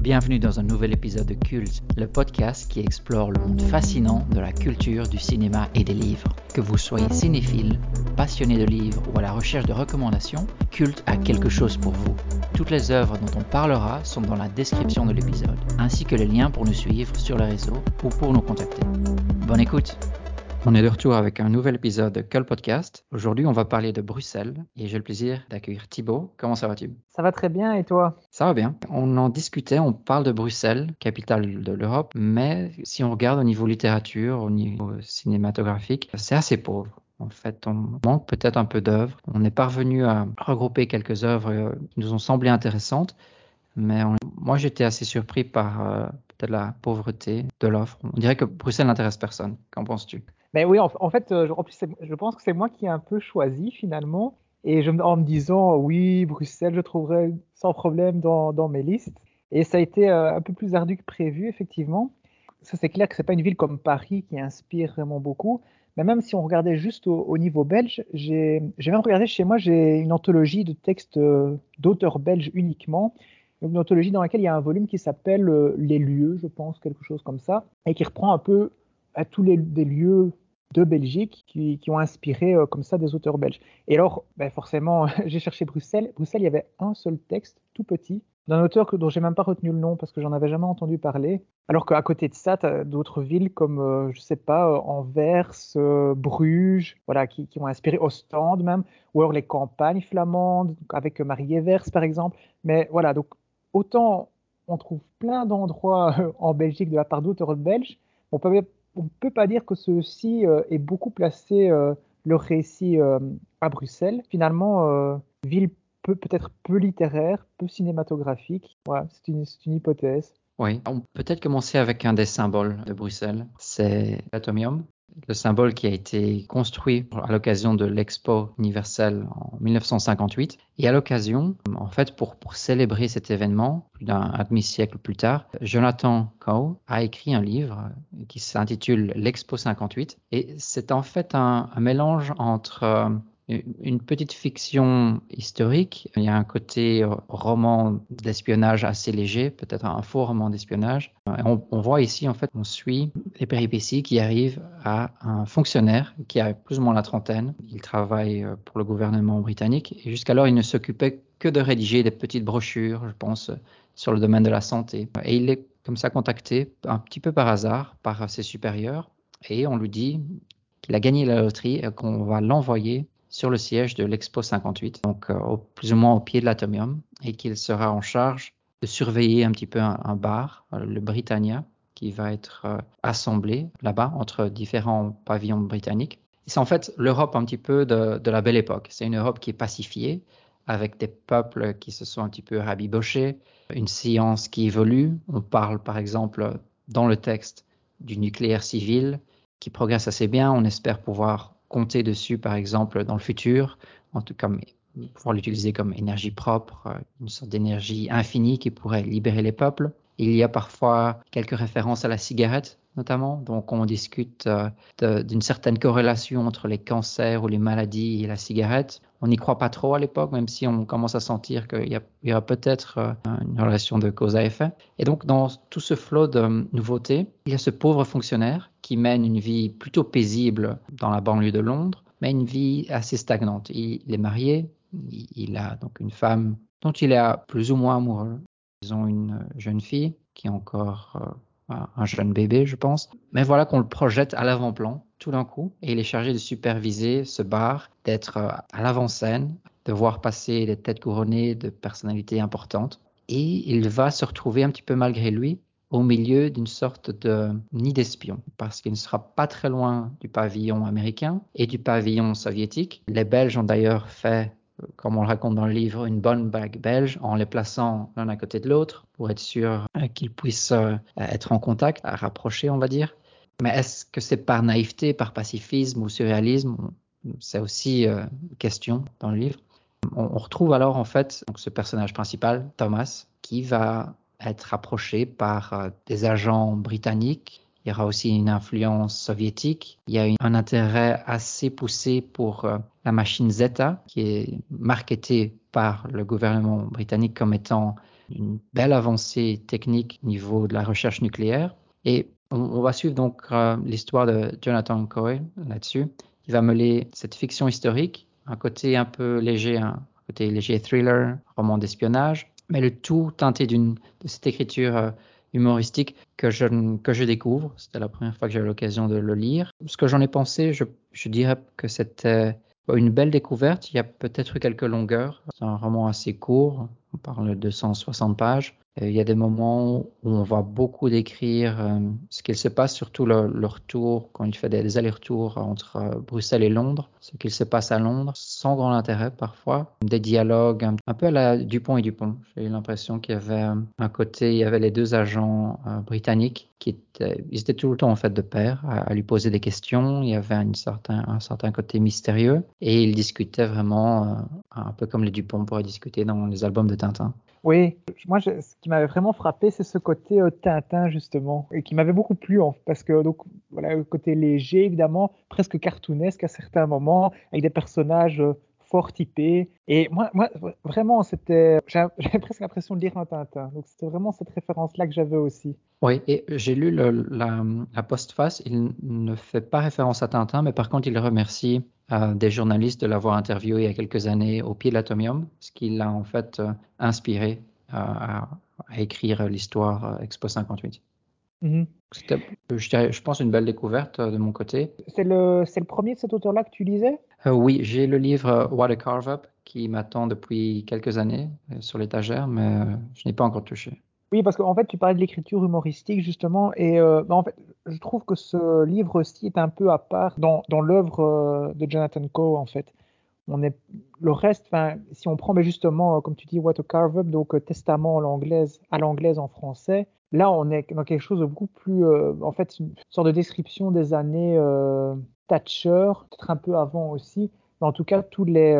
Bienvenue dans un nouvel épisode de Culte, le podcast qui explore le monde fascinant de la culture, du cinéma et des livres. Que vous soyez cinéphile, passionné de livres ou à la recherche de recommandations, Culte a quelque chose pour vous. Toutes les œuvres dont on parlera sont dans la description de l'épisode, ainsi que les liens pour nous suivre sur les réseaux ou pour nous contacter. Bonne écoute on est de retour avec un nouvel épisode de Cult Podcast. Aujourd'hui, on va parler de Bruxelles et j'ai le plaisir d'accueillir Thibaut. Comment ça va-tu Ça va très bien et toi? Ça va bien. On en discutait, on parle de Bruxelles, capitale de l'Europe, mais si on regarde au niveau littérature, au niveau cinématographique, c'est assez pauvre. En fait, on manque peut-être un peu d'œuvres. On est parvenu à regrouper quelques œuvres euh, qui nous ont semblé intéressantes, mais moi j'étais assez surpris par euh, peut-être la pauvreté de l'offre. On dirait que Bruxelles n'intéresse personne. Qu'en penses-tu? Mais oui, en, fait, euh, je pense que c'est moi qui ai un peu choisi finalement. Et en me disant, oui, Bruxelles, je trouverai sans problème dans, dans mes listes. Et ça a été euh, un peu plus ardu que prévu, effectivement. Ça, c'est clair que c'est pas une ville comme Paris qui inspire vraiment beaucoup. Mais même si on regardait juste au, niveau belge, j'ai même regardé chez moi, j'ai une anthologie de textes euh, d'auteurs belges uniquement. Une anthologie dans laquelle il y a un volume qui s'appelle Les lieux, je pense, quelque chose comme ça, et qui reprend un peu à tous les des lieux de Belgique qui, ont inspiré euh, comme ça des auteurs belges. Et alors, ben forcément, j'ai cherché Bruxelles. Bruxelles, il y avait un seul texte, tout petit, d'un auteur que, dont j'ai même pas retenu le nom parce que j'en avais jamais entendu parler. Alors qu'à côté de ça, tu as d'autres villes comme, euh, je sais pas, euh, Anvers, Bruges, voilà, qui, qui, ont inspiré Ostende même, ou alors les campagnes flamandes, avec Marie Evers par exemple. Mais voilà, donc autant on trouve plein d'endroits en Belgique de la part d'auteurs belges, on peut on ne peut pas dire que ceci euh, est beaucoup placé euh, le récit euh, à Bruxelles. Finalement, ville peut peut-être peu littéraire, peu cinématographique. C'est une, une, hypothèse. Oui, on peut peut-être commencer avec un des symboles de Bruxelles, c'est l'atomium le symbole qui a été construit à l'occasion de l'Expo universelle en 1958. Et à l'occasion, en fait, pour, célébrer cet événement, plus d'un demi-siècle plus tard, Jonathan Coe a écrit un livre qui s'intitule L'Expo 58. Et c'est en fait un, un mélange entre euh, une petite fiction historique. Il y a un côté roman d'espionnage assez léger, peut-être un faux roman d'espionnage. On, voit ici, en fait, on suit les péripéties qui arrivent à un fonctionnaire qui a plus ou moins la trentaine. Il travaille euh, pour le gouvernement britannique jusqu'alors, il ne s'occupait que de rédiger des petites brochures, je pense, sur le domaine de la santé. Et il est comme ça contacté un petit peu par hasard par ses supérieurs et on lui dit qu'il a gagné la loterie et qu'on va l'envoyer sur le siège de l'Expo 58, donc euh, au, plus ou moins au pied de l'Atomium, et qu'il sera en charge de surveiller un petit peu un, bar, euh, le Britannia, qui va être euh, assemblé là-bas entre différents pavillons britanniques. C'est en fait l'Europe un petit peu de, de la belle époque. C'est une Europe qui est pacifiée, avec des peuples qui se sont un petit peu rabibochés, une science qui évolue. On parle par exemple dans le texte du nucléaire civil qui progresse assez bien. On espère pouvoir compter dessus, par exemple, dans le futur, en tout cas, pouvoir l'utiliser comme énergie propre, euh, une sorte d'énergie infinie qui pourrait libérer les peuples. Il y a parfois quelques références à la cigarette, notamment. Donc, on discute euh, d'une certaine corrélation entre les cancers ou les maladies et la cigarette. On n'y croit pas trop à l'époque, même si on commence à sentir qu'il y, a peut-être euh, une relation de cause à effet. Et donc, dans tout ce flot de nouveautés, il y a ce pauvre fonctionnaire qui mène une vie plutôt paisible dans la banlieue de Londres, mais une vie assez stagnante. Il, est marié, il, a donc une femme dont il est plus ou moins amoureux. Ils ont une jeune fille qui est encore euh, un jeune bébé, je pense. Mais voilà qu'on le projette à l'avant-plan tout d'un coup et il est chargé de superviser ce bar, d'être euh, à l'avant-scène, de voir passer des têtes couronnées de personnalités importantes. Et il va se retrouver un petit peu malgré lui au milieu d'une sorte de nid d'espions, parce qu'il ne sera pas très loin du pavillon américain et du pavillon soviétique. Les Belges ont d'ailleurs fait, comme on le raconte dans le livre, une bonne bague belge en les plaçant l'un à côté de l'autre pour être sûr euh, qu'ils puissent euh, être en contact, à rapprocher, on va dire. Mais est-ce que c'est par naïveté, par pacifisme ou surréalisme? C'est aussi une euh, question dans le livre. On, retrouve alors en fait donc, ce personnage principal, Thomas, qui va être approché par euh, des agents britanniques. Il y aura aussi une influence soviétique. Il y a un intérêt assez poussé pour euh, la machine Zeta, qui est marketée par le gouvernement britannique comme étant une belle avancée technique au niveau de la recherche nucléaire. Et on, va suivre donc euh, l'histoire de Jonathan Coe là-dessus. Il va mêler cette fiction historique, un côté un peu léger, un côté léger thriller, roman d'espionnage, mais le tout teinté d'une de cette écriture euh, humoristique que je, que je découvre. C'était la première fois que j'ai eu l'occasion de le lire. Ce que j'en ai pensé, je, je dirais que c'était une belle découverte. Il y a peut-être eu quelques longueurs. C'est un roman assez court. On parle de 260 pages. Il y a des moments où on va beaucoup décrire euh, ce qu'il se passe, surtout le, retour, quand il fait des, allers-retours entre euh, Bruxelles et Londres, ce qu'il se passe à Londres, sans grand intérêt parfois. Des dialogues un, peu à la Dupont et Dupont. J'ai eu l'impression qu'il y avait euh, un côté, il y avait les deux agents britanniques qui étaient, ils étaient tout le temps en fait de pair à, lui poser des questions. Il y avait un certain, côté mystérieux et ils discutaient vraiment un peu comme les Dupont pourraient discuter dans les albums de Tintin. Oui, moi, ce qui m'avait vraiment frappé, c'est ce côté euh, Tintin, justement, et qui m'avait beaucoup plu, parce que, donc, voilà, le côté léger, évidemment, presque cartoonesque à certains moments, avec des personnages euh, fort typés. Et moi, vraiment, c'était, j'avais presque l'impression de lire un Tintin. Donc, c'était vraiment cette référence-là que j'avais aussi. Oui, et j'ai lu la, postface. Il ne fait pas référence à Tintin, mais par contre, il remercie euh, des journalistes de l'avoir interviewé il y a quelques années au pied de l'atomium, ce qui l'a en fait euh, inspiré à, écrire l'histoire Expo 58. Mm-hmm. C'était, je, pense, une belle découverte de mon côté. C'est le, c'est le premier de cet auteur-là que tu lisais? Oui, j'ai le livre What a Carve Up qui m'attend depuis quelques années sur l'étagère, mais je n'ai pas encore touché. Oui, parce qu'en fait, tu parlais de l'écriture humoristique, justement, et euh, bah, en fait, je trouve que ce livre-ci est un peu à part dans, dans l'œuvre euh, de Jonathan Coe, en fait. On est, le reste, si on prend mais justement, euh, comme tu dis, What a Carve Up, donc Testament à l'anglaise, à l'anglaise en français, là, on est dans quelque chose de beaucoup plus, en fait, une sorte de description des années Thatcher, peut-être un peu avant aussi, mais en tout cas, les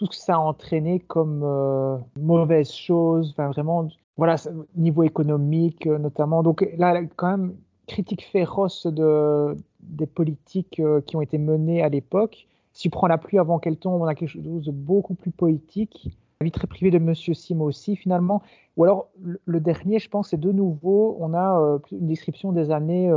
tout ce que ça a entraîné comme euh, mauvaise chose, enfin vraiment, voilà, niveau économique euh, notamment. Donc là, quand même, critique féroce de, des politiques euh, qui ont été menées à l'époque. Si tu prends la pluie avant qu'elle tombe, on a quelque chose de beaucoup plus poétique. Vie très privée de Monsieur Sim aussi, finalement. Ou alors, le, dernier, je pense, c'est de nouveau, on a une description des années,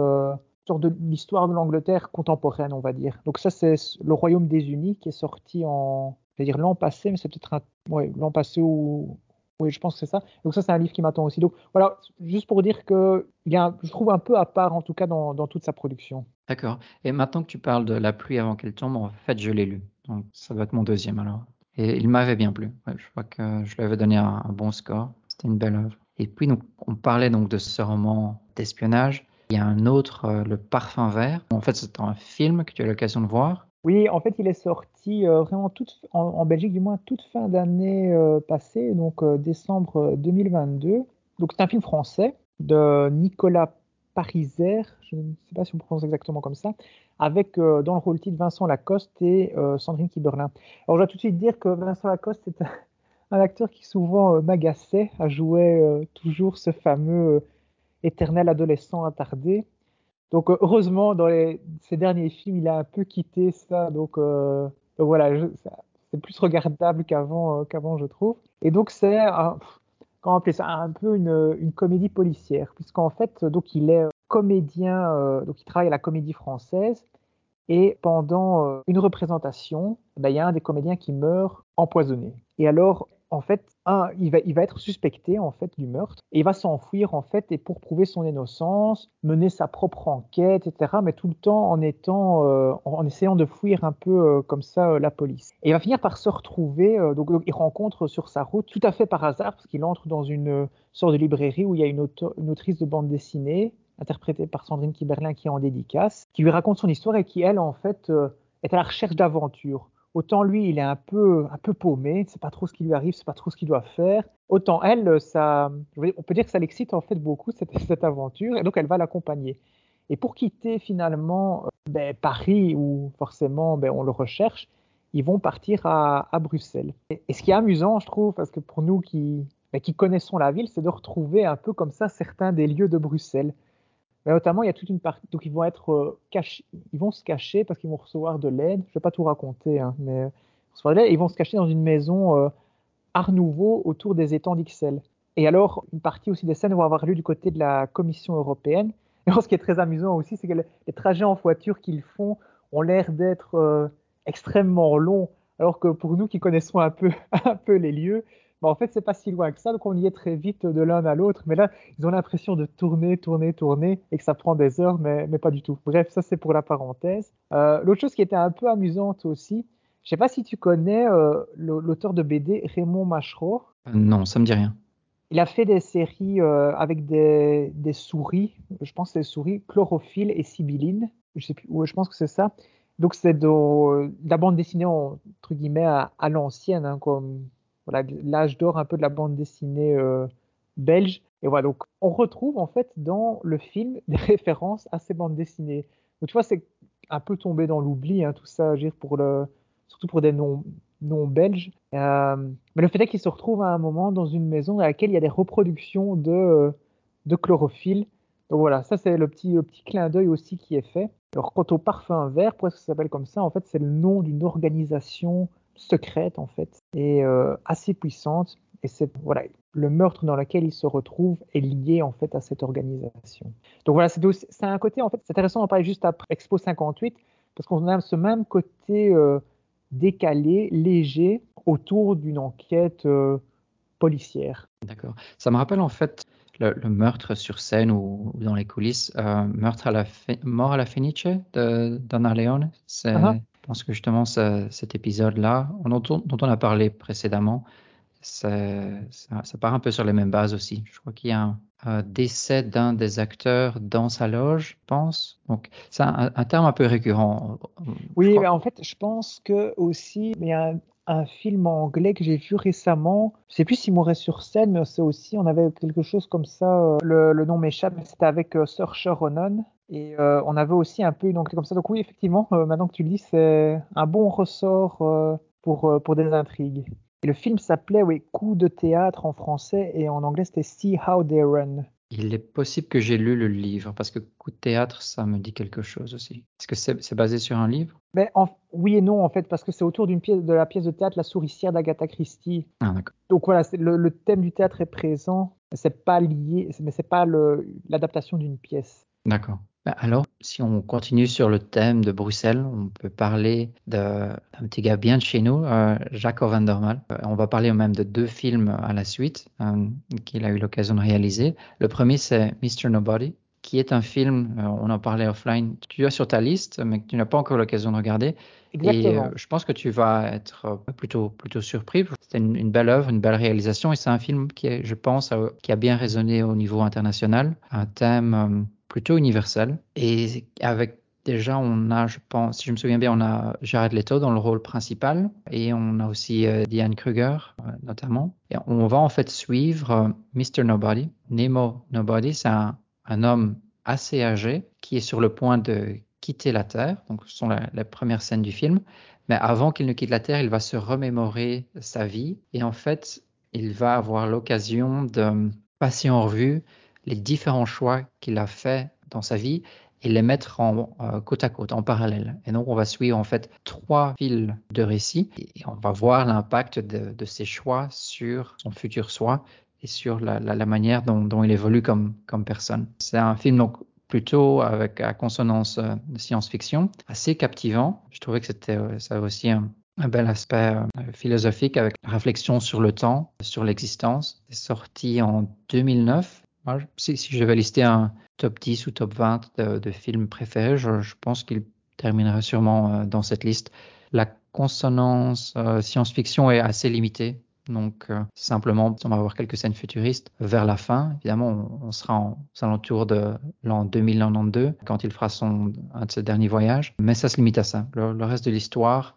sorte de l'histoire de l'Angleterre contemporaine, on va dire. Donc ça, c'est Le Royaume des Unis qui est sorti en c'est-à-dire l'an passé, mais c'est peut-être ouais, l'an passé ou oui, je pense que c'est ça. Donc ça, c'est un livre qui m'attend aussi. Donc voilà, juste pour dire que y a je trouve un peu à part, en tout cas, dans, dans toute sa production. D'accord. Et maintenant que tu parles de La pluie avant qu'elle tombe, en fait, je l'ai lu. Donc ça va être mon deuxième alors. Et il m'avait bien plu. je crois que je lui avais donné un, bon score. C'était une belle œuvre. Et puis, donc, on parlait donc de ce roman d'espionnage. Il y a un autre, euh, Le Parfum Vert. En fait, c'est un film que tu as l'occasion de voir. Oui, en fait, il est sorti euh, vraiment en, Belgique, du moins toute fin d'année euh, passée, donc décembre 2022. Donc, c'est un film français de Nicolas Pariser, je ne sais pas si on prononce exactement comme ça, avec dans le rôle titre Vincent Lacoste et Sandrine Kiberlin. Alors, je dois tout de suite dire que Vincent Lacoste est un, acteur qui souvent m'agaçait à jouer toujours ce fameux éternel adolescent attardé. Donc euh, heureusement, dans ces derniers films, il a un peu quitté ça. Donc, euh, voilà, c'est plus regardable qu'avant, euh, qu'avant, je trouve. Et donc c'est comment appeler ça un peu une, comédie policière, puisqu'en fait, donc il est comédien, donc il travaille à la Comédie Française. Et pendant une représentation, ben, il y a un des comédiens qui meurt empoisonné. Et alors, en fait, il, va, il va être suspecté en fait du meurtre et il va s'enfuir en fait et pour prouver son innocence, mener sa propre enquête, etc. Mais tout le temps en étant, euh, en essayant de fuir un peu euh, comme ça euh, la police. Et il va finir par se retrouver. Donc, il rencontre sur sa route, tout à fait par hasard, parce qu'il entre dans une sorte de librairie où il y a une, une autrice de bande dessinée interprétée par Sandrine Kiberlin qui est en dédicace, qui lui raconte son histoire et qui elle en fait est à la recherche d'aventure. Autant lui, il est un peu, un peu paumé, c'est pas trop ce qui lui arrive, c'est pas trop ce qu'il doit faire. Autant elle, ça, on peut dire que ça l'excite en fait beaucoup cette, aventure, et donc elle va l'accompagner. Et pour quitter finalement euh, ben, Paris, où forcément ben, on le recherche, ils vont partir à, à Bruxelles. Et, ce qui est amusant, je trouve, parce que pour nous qui, ben, qui connaissons la ville, c'est de retrouver un peu comme ça certains des lieux de Bruxelles. Notamment, il y a toute une partie. Donc, ils vont être euh, cachés. Ils vont se cacher parce qu'ils vont recevoir de l'aide. Je ne vais pas tout raconter, hein, mais ils vont se cacher dans une maison euh, Art Nouveau autour des étangs d'Ixelles. Et alors, une partie aussi des scènes vont avoir lieu du côté de la Commission européenne. Et ce qui est très amusant aussi, c'est que les trajets en voiture qu'ils font ont l'air d'être euh, extrêmement longs, alors que pour nous qui connaissons un peu, un peu les lieux, bah, en fait, c'est pas si loin que ça, donc on y est très vite de l'un à l'autre. Mais là, ils ont l'impression de tourner, tourner, tourner, et que ça prend des heures, mais, mais pas du tout. Bref, ça c'est pour la parenthèse. Euh, L'autre chose qui était un peu amusante aussi, je sais pas si tu connais euh, l'auteur de BD Raymond Machereau. non, ça me dit rien. Il a fait des séries euh, avec des, des, souris, je pense des souris, chlorophylle et sibylline. Je sais plus, je pense que c'est ça. Donc c'est de, la bande dessinée entre guillemets à, l'ancienne, hein, comme voilà, l'âge d'or un peu de la bande dessinée euh, belge. Et voilà, donc on retrouve en fait dans le film des références à ces bandes dessinées. Donc tu vois, c'est un peu tombé dans l'oubli, hein, tout ça, pour le, surtout pour des noms non belge. Euh, mais le fait est qu'il se retrouve à un moment dans une maison dans laquelle il y a des reproductions de, euh, de chlorophylle. Donc voilà, ça c'est le petit, petit clin d'œil aussi qui est fait. Alors quant au parfum vert, pourquoi ça s'appelle comme ça? En fait, c'est le nom d'une organisation secrète en fait et euh, assez puissante. Et c'est voilà, le meurtre dans lequel il se retrouve est lié en fait à cette organisation. Donc voilà, c'est un côté en fait, c'est intéressant d'en parler juste après Expo 58 parce qu'on a ce même côté décalé, léger, autour d'une enquête euh, policière. D'accord. Ça me rappelle en fait le, meurtre sur scène ou, dans les coulisses, euh, meurtre à la mort à la Fenice de Donna Leone. Uh-huh. Je pense que justement cet épisode-là, dont, dont, on a parlé précédemment, ça, ça, part un peu sur les mêmes bases aussi. Je crois qu'il y a un, décès d'un des acteurs dans sa loge, je pense. Donc, c'est un, terme un peu récurrent. Oui, mais en fait, je pense que aussi, il y a un, film anglais que j'ai vu récemment. Je sais plus s'il mourait sur scène, mais c'est aussi, on avait quelque chose comme ça. Euh, le, nom m'échappe, mais c'était avec euh, Sir Ronan. Et euh, on avait aussi un peu une enquête comme ça. Donc oui, effectivement, maintenant que tu le dis, c'est un bon ressort pour, pour des intrigues. Et le film s'appelait oui, Coup de théâtre en français et en anglais c'était See How They Run. Il est possible que j'ai lu le livre parce que Coup de théâtre, ça me dit quelque chose aussi. Est-ce que c'est basé sur un livre? Ben, Oui et non en fait parce que c'est autour d'une pièce de la pièce de théâtre La souricière d'Agatha Christie. Ah, Donc voilà, le, le, thème du théâtre est présent, c'est pas lié, mais c'est pas l'adaptation d'une pièce. D'accord. Bah, alors, si on continue sur le thème de Bruxelles, on peut parler d'un petit gars bien de chez nous, euh, Jacques Vandermal. Euh, on va parler même de deux films à la suite euh, qu'il a eu l'occasion de réaliser. Le premier, c'est Mr. Nobody, qui est un film, on en parlait offline, tu as sur ta liste, mais que tu n'as pas encore l'occasion de regarder. Exactement. Et je pense que tu vas être plutôt, plutôt surpris. C'est une, belle œuvre, une belle réalisation, et c'est un film qui, est, je pense, qui a bien résonné au niveau international. Un thème plutôt universel. Et avec déjà, on a, je pense, si je me souviens bien, on a Jared Leto dans le rôle principal et on a aussi euh, Diane Kruger euh, notamment. Et on va en fait suivre euh, Mr. Nobody. Nemo Nobody, c'est un, homme assez âgé qui est sur le point de quitter la Terre. Donc, ce sont les premières scènes du film. Mais avant qu'il ne quitte la Terre, il va se remémorer sa vie et en fait, il va avoir l'occasion de passer en revue les différents choix qu'il a fait dans sa vie et les mettre en euh, côte à côte, en parallèle. Et donc, on va suivre en fait trois fils de récit et on va voir l'impact de, ces choix sur son futur soi et sur la, manière dont, il évolue comme, personne. C'est un film donc plutôt avec la consonance euh, de science-fiction, assez captivant. Je trouvais que c'était euh, ça aussi un, bel aspect philosophique avec réflexion sur le temps, sur l'existence. C'est sorti en 2009 si, je vais lister un top 10 ou top 20 de, films préférés, je, pense qu'il terminera sûrement euh, dans cette liste. La consonance euh, science-fiction est assez limitée. Donc, euh, simplement, on va avoir quelques scènes futuristes vers la fin. Évidemment, on, sera en, alentours de l'an 2092 quand il fera son, un de ses derniers voyages. Mais ça se limite à ça. le reste de l'histoire,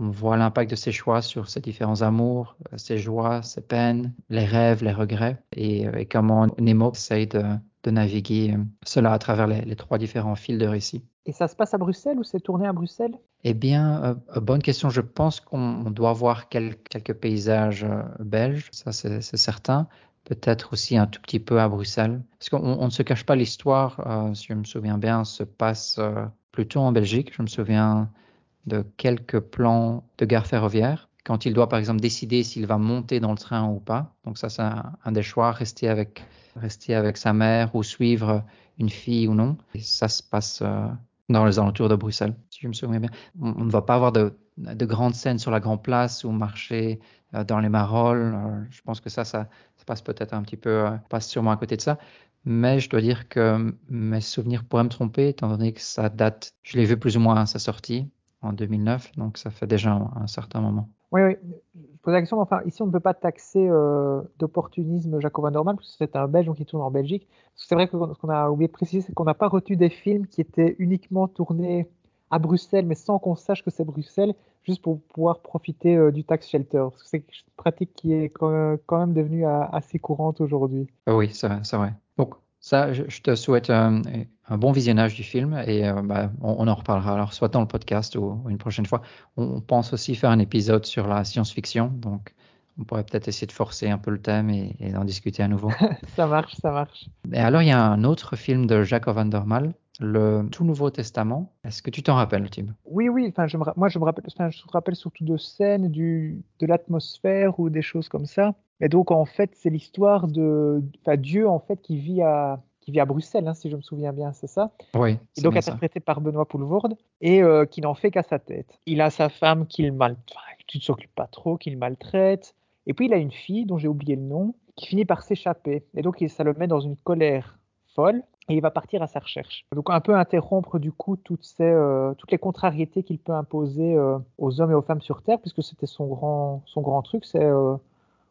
on voit l'impact de ses choix sur ses différents amours, euh, ses joies, ses peines, les rêves, les regrets, et, euh, comment Nemo essaye de, naviguer euh, cela à travers les, trois différents fils de récit. Et ça se passe à Bruxelles ou c'est tourné à Bruxelles? Eh bien, bonne question. Je pense qu'on doit voir quelques paysages belges, ça c'est certain. Peut-être aussi un tout petit peu à Bruxelles. Parce qu'on ne se cache pas, l'histoire, si je me souviens bien, se passe plutôt en Belgique. Je me souviens de quelques plans de gare ferroviaire. quand il doit par exemple décider s'il va monter dans le train ou pas. Donc ça, c'est un, des choix, rester avec, rester avec sa mère ou suivre une fille ou non. Et ça se passe euh, dans les alentours de Bruxelles, si je me souviens bien. On, ne va pas avoir de, de, grandes scènes sur la grande place ou marcher euh, dans les marolles. Euh, je pense que ça, ça, ça passe peut-être un petit peu, passe sûrement à côté de ça. Mais je dois dire que mes souvenirs pourraient me tromper, étant donné que ça date, je l'ai vu plus ou moins à sa sortie en 2009, donc ça fait déjà un certain moment. Oui, oui. Je pose la question, mais enfin, ici, on ne peut pas taxer euh, d'opportunisme Jacobin Normal, parce que c'est un Belge qui tourne en Belgique. C'est vrai que ce qu'on a oublié de préciser, c'est qu'on n'a pas retenu des films qui étaient uniquement tournés à Bruxelles, mais sans qu'on sache que c'est Bruxelles, juste pour pouvoir profiter euh, du tax shelter. Parce que c'est une pratique qui est quand même devenue euh, assez courante aujourd'hui. Oui, c'est vrai, c'est vrai. Donc, ça, je, te souhaite un, bon visionnage du film et euh, bah, on, en reparlera alors soit dans le podcast ou, une prochaine fois. On, pense aussi faire un épisode sur la science-fiction, donc on pourrait peut-être essayer de forcer un peu le thème et, d'en discuter à nouveau. ça marche, ça marche. Et alors, il y a un autre film de Jacob van der Mal, le Tout Nouveau Testament. Est-ce que tu t'en rappelles, Tim? Oui, oui. Enfin, je me, moi, je me rappelle, je me rappelle surtout de scènes, du, de l'atmosphère ou des choses comme ça. Et donc, en fait, c'est l'histoire de enfin, Dieu, en fait, qui vit à, qui vit à Bruxelles, hein, si je me souviens bien, c'est ça? Oui. Et donc interprété par Benoît Poulvoorde, et euh, qui n'en fait qu'à sa tête. Il a sa femme qu'il mal... tu ne s'occupes pas trop, qu'il maltraite. Et puis il a une fille, dont j'ai oublié le nom, qui finit par s'échapper. Et donc ça le met dans une colère folle, et il va partir à sa recherche. Donc un peu interrompre du coup toutes, ces, euh, les contrariétés qu'il peut imposer euh, aux hommes et aux femmes sur Terre, puisque c'était son grand, son grand truc, c'est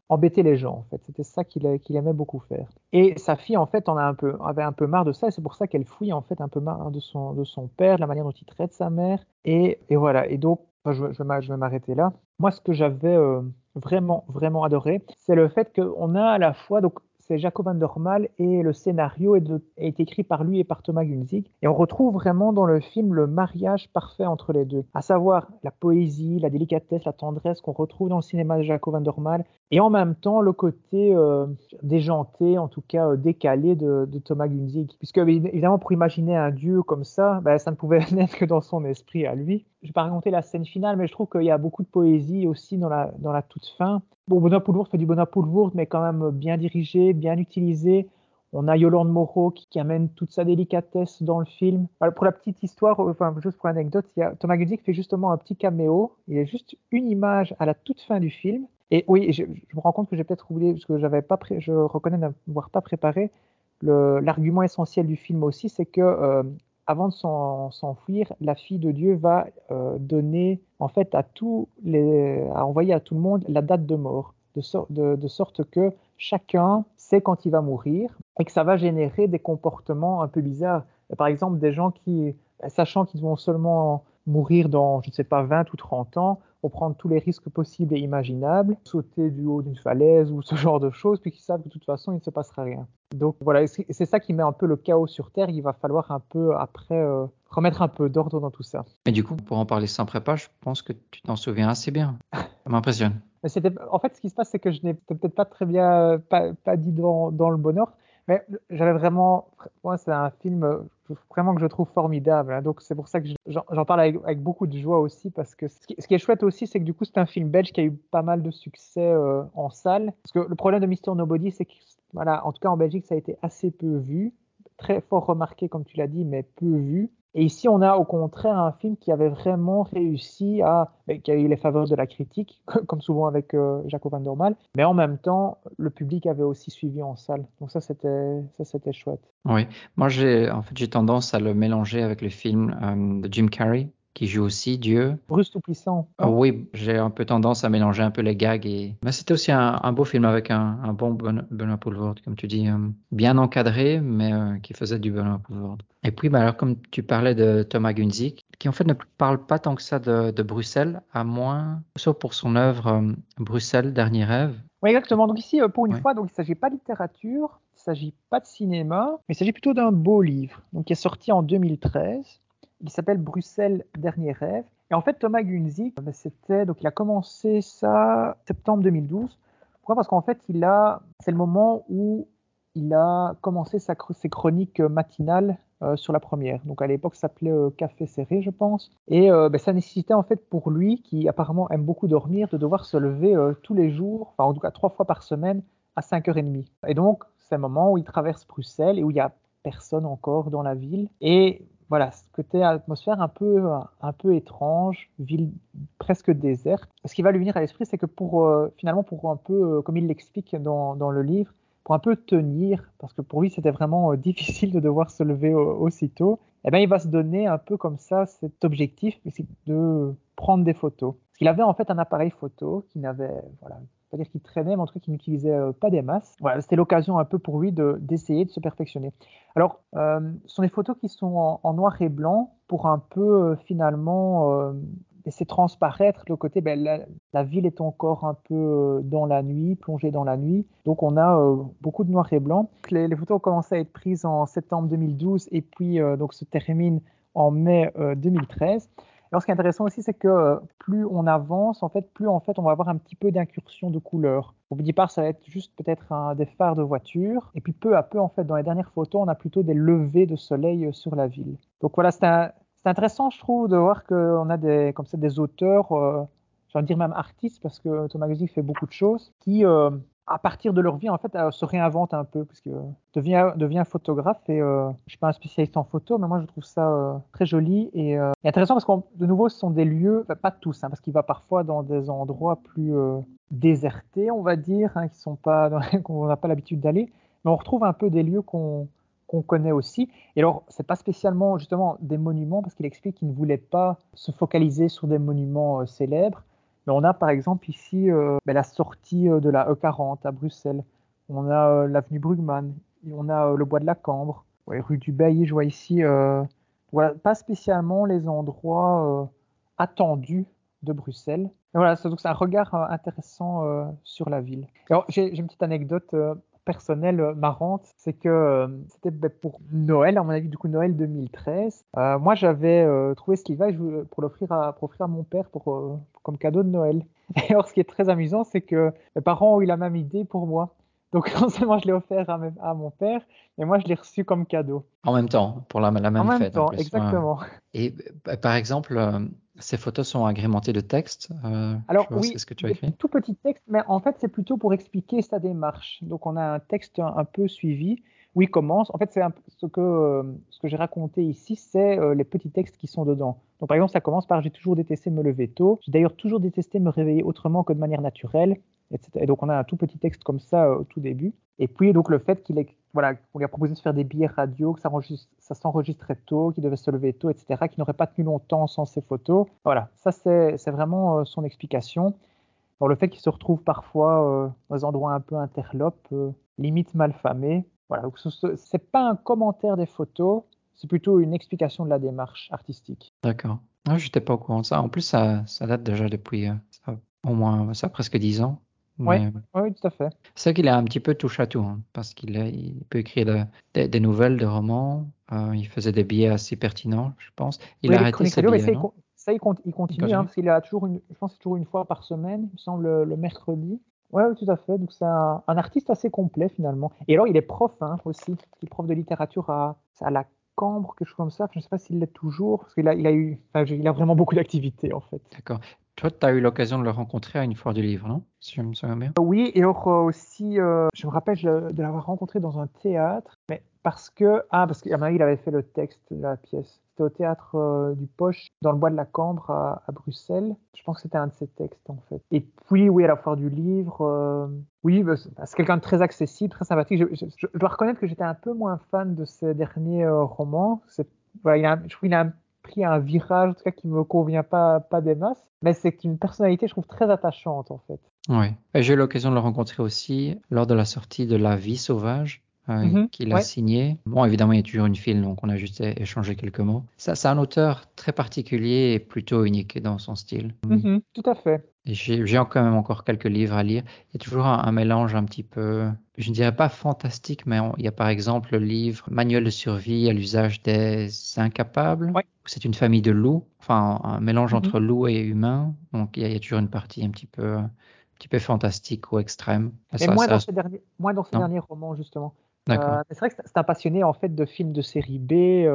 embêter les gens, en fait. C'était ça qu'il aimait beaucoup faire. Et sa fille, en fait, en a un peu, avait un peu marre de ça, et c'est pour ça qu'elle fouille, en fait, un peu marre de son, de son père, de la manière dont il traite sa mère. Et, et voilà. Et donc, je, je, vais m'arrêter là. Moi, ce que j'avais euh, vraiment, vraiment adoré, c'est le fait qu'on a à la fois, donc, c'est Jacob van et le scénario est, écrit par lui et par Thomas Gunzig. Et on retrouve vraiment dans le film le mariage parfait entre les deux, à savoir la poésie, la délicatesse, la tendresse qu'on retrouve dans le cinéma de Jacob van et en même temps le côté euh, déjanté, en tout cas euh, décalé de, Thomas Gunzig. Puisque évidemment, pour imaginer un dieu comme ça, ben, ça ne pouvait naître que dans son esprit à lui. Je ne vais pas raconter la scène finale, mais je trouve qu'il y a beaucoup de poésie aussi dans la toute fin. Bon, Benoît Poulvourde fait du Benoît Poulvourde, mais quand même bien dirigé, bien utilisé. On a Yolande Moreau qui, amène toute sa délicatesse dans le film. pour la petite histoire, enfin, juste pour l'anecdote, Thomas Gunzig fait justement un petit caméo. Il y a juste une image à la toute fin du film. Et oui, je, me rends compte que j'ai peut-être oublié, parce que j'avais pas, je reconnais n'avoir pas préparé. L'argument essentiel du film aussi, c'est que euh, avant de s'enfuir, la fille de Dieu va euh, donner, en fait, à tous les, à envoyer à tout le monde la date de mort, de, de, sorte que chacun sait quand il va mourir et que ça va générer des comportements un peu bizarres. Par exemple, des gens qui, sachant qu'ils vont seulement mourir dans, je ne sais pas, 20 ou 30 ans, vont prendre tous les risques possibles et imaginables, sauter du haut d'une falaise ou ce genre de choses, puis qui savent que de toute façon, il ne se passera rien. Donc voilà, c'est ça qui met un peu le chaos sur Terre. Il va falloir un peu après euh, remettre un peu d'ordre dans tout ça. Et du coup, pour en parler sans prépa, je pense que tu t'en souviens assez bien. Ça m'impressionne. en fait, ce qui se passe, c'est que je n'ai peut-être pas très bien pas, pas dit dans, dans, le bon ordre, mais j'avais vraiment, moi, c'est un film vraiment que je trouve formidable. Hein. donc c'est pour ça que j'en parle avec, beaucoup de joie aussi, parce que ce qui, est chouette aussi, c'est que du coup, c'est un film belge qui a eu pas mal de succès euh, en salle. Parce que le problème de Mister Nobody, c'est que voilà, en tout cas en Belgique, ça a été assez peu vu, très fort remarqué comme tu l'as dit, mais peu vu. Et ici, on a au contraire un film qui avait vraiment réussi à, qui a eu les faveurs de la critique, comme souvent avec euh, Jacob van der Mal, mais en même temps, le public avait aussi suivi en salle. Donc ça, c'était, chouette. Oui, moi j'ai, en fait, j'ai tendance à le mélanger avec le film euh, de Jim Carrey, qui joue aussi Dieu. Bruce Tout-Puissant. Ah oui, j'ai un peu tendance à mélanger un peu les gags. Et... Mais c'était aussi un, beau film avec un, bon Benoît Poulvord, comme tu dis, euh, bien encadré, mais euh, qui faisait du Benoît Poulvord. Et puis, bah, alors, comme tu parlais de Thomas Gunzig, qui en fait ne parle pas tant que ça de, Bruxelles, à moins, sauf pour son œuvre euh, Bruxelles, Dernier Rêve. Oui, exactement. Donc ici, pour une fois, donc, il ne s'agit pas de littérature, il ne s'agit pas de cinéma, mais il s'agit plutôt d'un beau livre, donc, qui est sorti en 2013 il s'appelle Bruxelles Dernier Rêve. Et en fait, Thomas Gunzig, ben, c'était donc il a commencé ça septembre 2012. Pourquoi? Parce qu'en fait, il a, c'est le moment où il a commencé ses chroniques matinales euh, sur la première. Donc à l'époque, ça s'appelait euh, Café Serré, je pense. Et euh, ben, ça nécessitait en fait pour lui, qui apparemment aime beaucoup dormir, de devoir se lever tous les jours, en tout cas trois fois par semaine, à 5h30. Et donc, c'est un moment où il traverse Bruxelles et où il n'y a personne encore dans la ville. Et voilà, ce côté atmosphère un peu, un peu étrange, ville presque déserte. Ce qui va lui venir à l'esprit, c'est que pour finalement, pour un peu, comme il l'explique dans, dans, le livre, pour un peu tenir, parce que pour lui c'était vraiment euh, difficile de devoir se lever aussitôt, eh bien, il va se donner un peu comme ça cet objectif de prendre des photos. Parce qu'il avait en fait un appareil photo qui n'avait, voilà, pas dire qu'il traînait, mais en tout cas qui n'utilisait euh, pas des masses. Voilà, c'était l'occasion un peu pour lui d'essayer de, se perfectionner. Alors, euh, ce sont des photos qui sont en, noir et blanc pour un peu finalement laisser transparaître le côté, ben, la, ville est encore un peu euh, dans la nuit, plongée dans la nuit. Donc on a euh, beaucoup de noir et blanc. Les, photos ont commencé à être prises en septembre 2012 et puis euh, donc se terminent en mai 2013. Alors ce qui est intéressant aussi, c'est que plus on avance, en fait, plus en fait on va avoir un petit peu d'incursion de couleurs. Au départ, ça va être juste peut-être des phares de voiture, et puis peu à peu, en fait, dans les dernières photos, on a plutôt des levées de soleil sur la ville. Donc voilà, c'est un, intéressant, je trouve, de voir qu'on a des, comme ça, des auteurs, euh, j'ai dire même artistes, parce que Thomas fait beaucoup de choses, qui, euh, à partir de leur vie, en fait, euh, se réinventent un peu, parce que devient, photographe, et euh, je suis pas un spécialiste en photo, mais moi, je trouve ça euh, très joli et, intéressant, parce que, de nouveau, ce sont des lieux, pas tous, hein, parce qu'il va parfois dans des endroits plus désertés, on va dire, hein, qui sont pas, qu'on n'a pas l'habitude d'aller, mais on retrouve un peu des lieux qu'on connaît aussi. Et alors, c'est pas spécialement justement des monuments, parce qu'il explique qu'il ne voulait pas se focaliser sur des monuments euh, célèbres. Mais on a par exemple ici euh, ben, la sortie euh, de la E40 à Bruxelles. On a l'avenue Brugman. On a le bois de la Cambre. rue du Bailly, je vois ici. pas spécialement les endroits attendus de Bruxelles. Voilà, c'est un regard intéressant sur la ville. J'ai une petite anecdote personnelle euh, marrante, c'est que euh, c'était ben, pour Noël, à mon avis, du coup Noël 2013. Euh, moi, j'avais trouvé ce livre pour l'offrir à, à mon père pour, comme cadeau de Noël. Et alors, ce qui est très amusant, c'est que mes parents ont eu la même idée pour moi. Donc, non seulement je l'ai offert à, mon père, mais moi, je l'ai reçu comme cadeau. En même temps, pour la, la même en même fête. Temps, exactement. Et par exemple, ces photos sont agrémentées de texte. Euh, Alors oui, ce que tu as écrit? tout petit texte, mais en fait c'est plutôt pour expliquer sa démarche. Donc on a un texte un, peu suivi où il commence. En fait c'est ce que euh, ce que j'ai raconté ici, c'est euh, les petits textes qui sont dedans. Donc par exemple ça commence par j'ai toujours détesté me lever tôt. J'ai d'ailleurs toujours détesté me réveiller autrement que de manière naturelle. Et donc on a un tout petit texte comme ça euh, au tout début. Et puis donc le fait qu'il est voilà, qu'on lui a proposé de faire des billets radio, que ça, s'enregistrait tôt, qu'il devait se lever tôt, etc., qu'il n'aurait pas tenu longtemps sans ses photos. Voilà, ça c'est vraiment euh, son explication. Alors, le fait qu'il se retrouve parfois euh, dans des endroits un peu interlopes, limite malfamés. Voilà, donc c'est pas un commentaire des photos, c'est plutôt une explication de la démarche artistique. D'accord. Ah, je n'étais pas au courant de ça. En plus, ça, ça date déjà depuis au moins ça presque dix ans. Oui, oui, tout à fait. C'est qu'il est un petit peu touche à tout, hein, parce qu'il il peut écrire des, nouvelles, des romans. Euh, il faisait des billets assez pertinents, je pense. Il a arrêté ses billets, ça, il, continue, hein, parce qu'il a toujours, une, je pense, toujours une fois par semaine, il me semble, le, mercredi. Oui, tout à fait. Donc c'est un, artiste assez complet finalement. Et alors il est prof hein, aussi. Il est prof de littérature à, à la Cambre, quelque chose comme ça. Je ne sais pas s'il l'est toujours, parce qu'il a, il a eu, il a vraiment beaucoup d'activités en fait. D'accord. Toi, tu as eu l'occasion de le rencontrer à une foire du livre, non? Si je me souviens bien. Oui, et alors euh, aussi, euh, je me rappelle de l'avoir rencontré dans un théâtre, mais parce que, ah, parce qu'à il avait fait le texte de la pièce. C'était au théâtre euh, du Poche, dans le bois de la Cambre à, Bruxelles. Je pense que c'était un de ses textes, en fait. Et puis, oui, à la foire du livre, oui, bah, c'est quelqu'un de très accessible, très sympathique. Je, dois reconnaître que j'étais un peu moins fan de ses derniers romans. Il a, je trouve qu'il a pris un virage, en tout cas, qui me convient pas, pas des masses. Mais c'est une personnalité, je trouve, très attachante, en fait. Oui. J'ai eu l'occasion de le rencontrer aussi lors de la sortie de La vie sauvage. Euh, mhm. qu'il a signé. Bon, évidemment, il y a toujours une file, donc on a juste échangé quelques mots. C'est un auteur très particulier et plutôt unique dans son style. Mhm, tout à fait. J'ai quand même encore quelques livres à lire. Il y a toujours un, mélange un petit peu, je ne dirais pas fantastique, mais il y a par exemple le livre Manuel de survie à l'usage des incapables. C'est une famille de loups, enfin un mélange mhm. entre loups et humains. Donc il y, a, toujours une partie un petit peu, un petit peu fantastique ou extrême. Mais moins, dans ces derniers, moins dans ces derniers romans justement. D'accord. c'est vrai que c'est un passionné en fait de films de série B,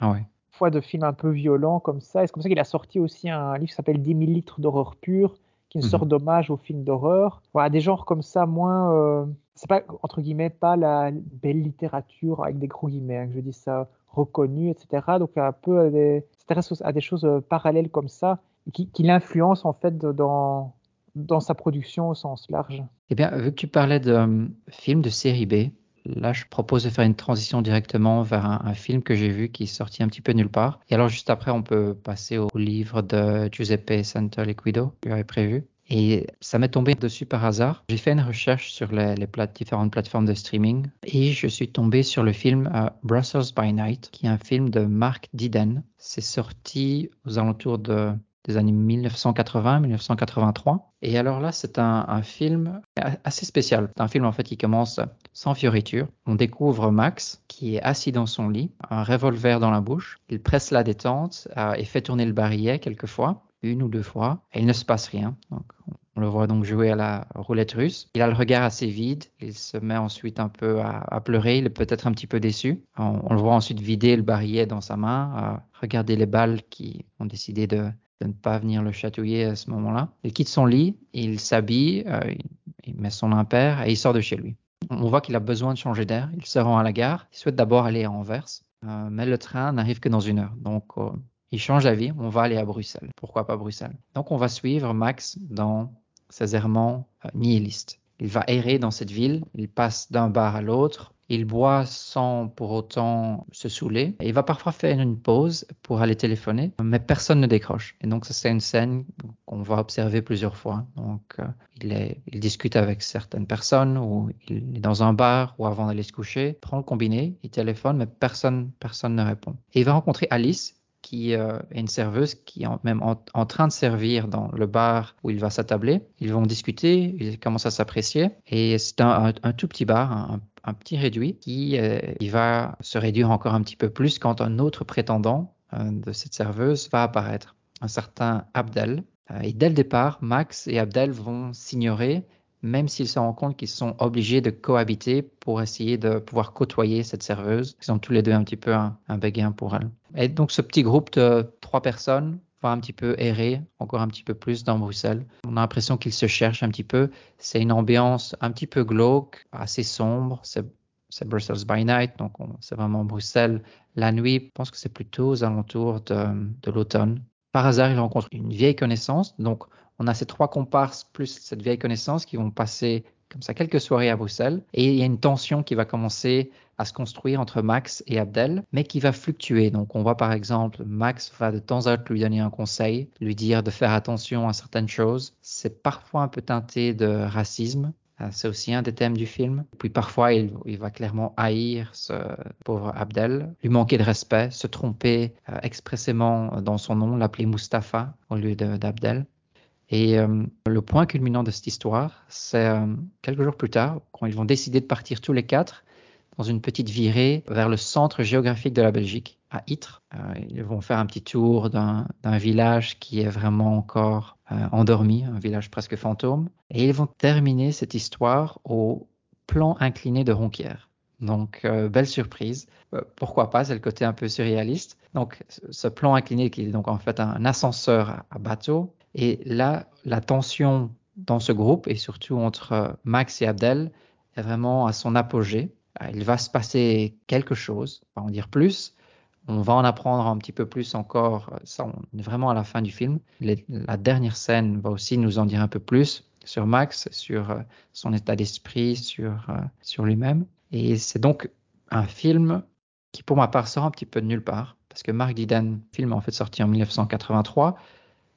ah ouais. fois de films un peu violents comme ça. Et c'est comme ça qu'il a sorti aussi un livre qui s'appelle 10 000 litres d'horreur pure, qui est une Mhm. sorte d'hommage aux films d'horreur. Voilà, des genres comme ça, moins. euh, c'est pas, entre guillemets, pas la belle littérature avec des gros guillemets, hein, que je dis ça, reconnue, etc. Donc, un peu à des, s'intéresse à des choses euh, parallèles comme ça, qui, qui l'influencent en fait dans, dans sa production au sens large. Eh bien, vu que tu parlais de euh, films de série B, là, je propose de faire une transition directement vers un, film que j'ai vu qui est sorti un petit peu nulle part. Et alors, juste après, on peut passer au livre de Giuseppe Santoliquido que j'avais prévu. Et ça m'est tombé dessus par hasard. J'ai fait une recherche sur les, différentes plateformes de streaming et je suis tombé sur le film euh, Brussels by Night, qui est un film de Mark Diden. C'est sorti aux alentours de des années 1980-1983. Et alors là, c'est un, film assez spécial. C'est un film en fait qui commence sans fioriture. On découvre Max qui est assis dans son lit, un revolver dans la bouche. Il presse la détente euh, et fait tourner le barillet quelquefois, une ou deux fois, et il ne se passe rien. Donc, on le voit donc jouer à la roulette russe. Il a le regard assez vide. Il se met ensuite un peu à, pleurer. Il est peut-être un petit peu déçu. On, le voit ensuite vider le barillet dans sa main, à regarder les balles qui ont décidé de, de ne pas venir le chatouiller à ce moment-là. Il quitte son lit, il s'habille, euh, il, met son impair et il sort de chez lui. On voit qu'il a besoin de changer d'air. Il se rend à la gare. Il souhaite d'abord aller à Anvers, euh, mais le train n'arrive que dans une heure. Donc, euh, il change d'avis. On va aller à Bruxelles. Pourquoi pas Bruxelles? Donc, on va suivre Max dans ses errements nihilistes. Il va errer dans cette ville. Il passe d'un bar à l'autre. Il boit sans pour autant se saouler. Il va parfois faire une pause pour aller téléphoner, mais personne ne décroche. Et donc, c'est une scène qu'on va observer plusieurs fois. Donc, euh, il, il discute avec certaines personnes ou il est dans un bar ou avant d'aller se coucher, prend le combiné, il téléphone, mais personne, personne ne répond. Et il va rencontrer Alice, qui euh, est une serveuse qui est même en, train de servir dans le bar où il va s'attabler. Ils vont discuter, ils commencent à s'apprécier. Et c'est un, tout petit bar, un, petit réduit, qui euh, va se réduire encore un petit peu plus quand un autre prétendant euh, de cette serveuse va apparaître, un certain Abdel. Euh, Et dès le départ, Max et Abdel vont s'ignorer même s'ils se rendent compte qu'ils sont obligés de cohabiter pour essayer de pouvoir côtoyer cette serveuse. Ils ont tous les deux un petit peu un, un béguin pour elle. Et donc ce petit groupe de trois personnes va un petit peu errer encore un petit peu plus dans Bruxelles. On a l'impression qu'ils se cherchent un petit peu. C'est une ambiance un petit peu glauque, assez sombre. C'est Brussels by night, donc c'est vraiment Bruxelles la nuit. Je pense que c'est plutôt aux alentours de, de l'automne. Par hasard, il rencontre une vieille connaissance, donc on a ces trois comparses plus cette vieille connaissance qui vont passer comme ça quelques soirées à Bruxelles et il y a une tension qui va commencer à se construire entre Max et Abdel, mais qui va fluctuer. Donc on voit par exemple Max va de temps à autre lui donner un conseil, lui dire de faire attention à certaines choses. C'est parfois un peu teinté de racisme. C'est aussi un des thèmes du film. Puis parfois, il, il, va clairement haïr ce pauvre Abdel, lui manquer de respect, se tromper euh, expressément dans son nom, l'appeler Mustapha au lieu d'Abdel. Et euh, le point culminant de cette histoire, c'est euh, quelques jours plus tard, quand ils vont décider de partir tous les quatre dans une petite virée vers le centre géographique de la Belgique, à Ytre. Euh, ils vont faire un petit tour d'un village qui est vraiment encore endormi, un village presque fantôme. Et ils vont terminer cette histoire au plan incliné de Ronquière. Donc, belle surprise. Pourquoi pas, c'est le côté un peu surréaliste. Donc, ce plan incliné qui est donc en fait un ascenseur à bateau. Et là, la tension dans ce groupe, et surtout entre Max et Abdel, est vraiment à son apogée. Il va se passer quelque chose, pas en dire plus. On va en apprendre un petit peu plus encore. Ça, on est vraiment à la fin du film. La dernière scène va aussi nous en dire un peu plus sur Max, sur euh, son état d'esprit, sur, euh, sur lui-même. Et c'est donc un film qui, pour ma part, sort un petit peu de nulle part. Parce que Mark Diden, film en fait sorti en 1983,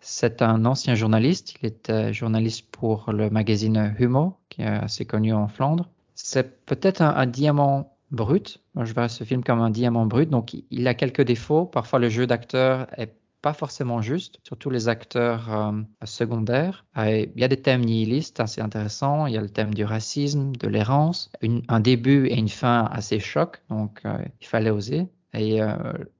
c'est un ancien journaliste. Il était journaliste pour le magazine Humo, qui est assez connu en Flandre. C'est peut-être un, diamant brut. Je vois ce film comme un diamant brut. Donc, il a quelques défauts. Parfois, le jeu d'acteur est pas forcément juste, surtout les acteurs euh, secondaires. Et il y a des thèmes nihilistes assez intéressants. Il y a le thème du racisme, de l'errance, un début et une fin assez choc. Donc, euh, il fallait oser. Et euh,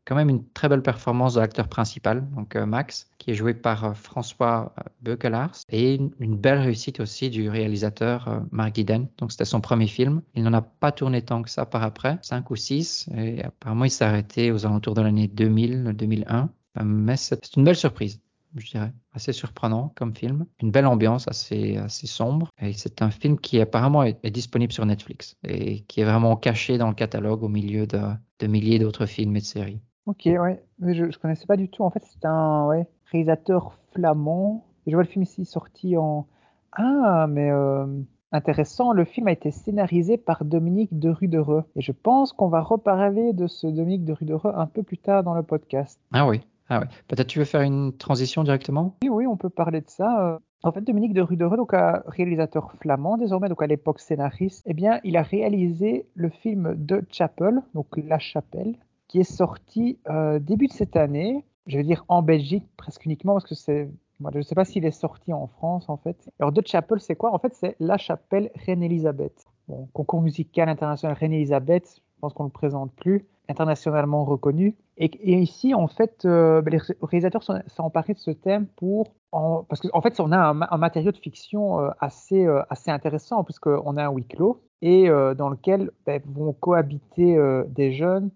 quand même une très belle performance de l'acteur principal, donc euh, Max, qui est joué par euh, François Beukelars, et une, belle réussite aussi du réalisateur Mark Guiden. Donc c'était son premier film. Il n'en a pas tourné tant que ça par après, 5 ou 6, et apparemment il s'est arrêté aux alentours de l'année 2000-2001. Mais c'est une belle surprise je dirais. Assez surprenant comme film. Une belle ambiance, assez, assez sombre. Et c'est un film qui apparemment est, disponible sur Netflix et qui est vraiment caché dans le catalogue au milieu de, de milliers d'autres films et de séries. Ok, ouais. Je, je connaissais pas du tout. En fait, c'est un ouais, réalisateur flamand. Et je vois le film ici sorti en. Ah, mais. Euh, intéressant, le film a été scénarisé par Dominique de Rudereux. Et je pense qu'on va reparler de ce Dominique de Rudereux un peu plus tard dans le podcast. Ah oui. Ah ouais. Peut-être tu veux faire une transition directement? Oui, oui, on peut parler de ça. En fait, Dominique de Rudereux, donc un réalisateur flamand désormais, donc à l'époque scénariste, eh bien, il a réalisé le film The Chapel, donc La Chapelle, qui est sorti euh, début de cette année. Je veux dire en Belgique presque uniquement parce que c'est moi, je ne sais pas s'il est sorti en France, en fait. Alors, The Chapel, c'est quoi? En fait, c'est La Chapelle Reine-Élisabeth. Bon, concours musical international Reine-Élisabeth, je pense qu'on ne le présente plus internationalement reconnu. Et, ici, en fait, euh, ben, les réalisateurs sont, emparés de ce thème pour, parce qu'en en fait, on a un, matériau de fiction euh, assez, euh, assez intéressant, puisqu'on a un huis clos, et dans lequel ben, vont cohabiter des jeunes,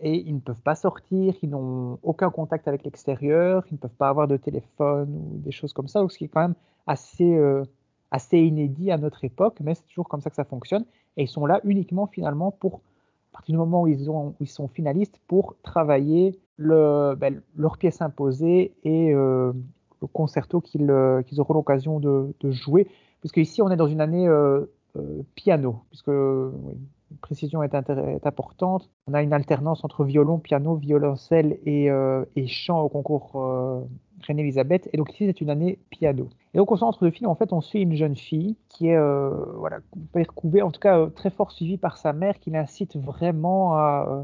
et ils ne peuvent pas sortir, ils n'ont aucun contact avec l'extérieur, ils ne peuvent pas avoir de téléphone ou des choses comme ça, ce qui est quand même assez, assez inédit à notre époque, mais c'est toujours comme ça que ça fonctionne. Et ils sont là uniquement finalement pour partir du moment où ils, ont, ils sont finalistes pour travailler le, ben, leur pièce imposée et euh, le concerto qu'ils euh, auront l'occasion de, jouer. Puisque ici, on est dans une année euh, piano, puisque oui, précision est, importante. On a une alternance entre violon, piano, violoncelle et, et chant au concours Reine Elisabeth. Et donc ici, c'est une année piano. Et donc au centre de film, en fait, on suit une jeune fille qui est, euh, voilà, couvée, en tout cas euh, très fort suivie par sa mère, qui l'incite vraiment à euh,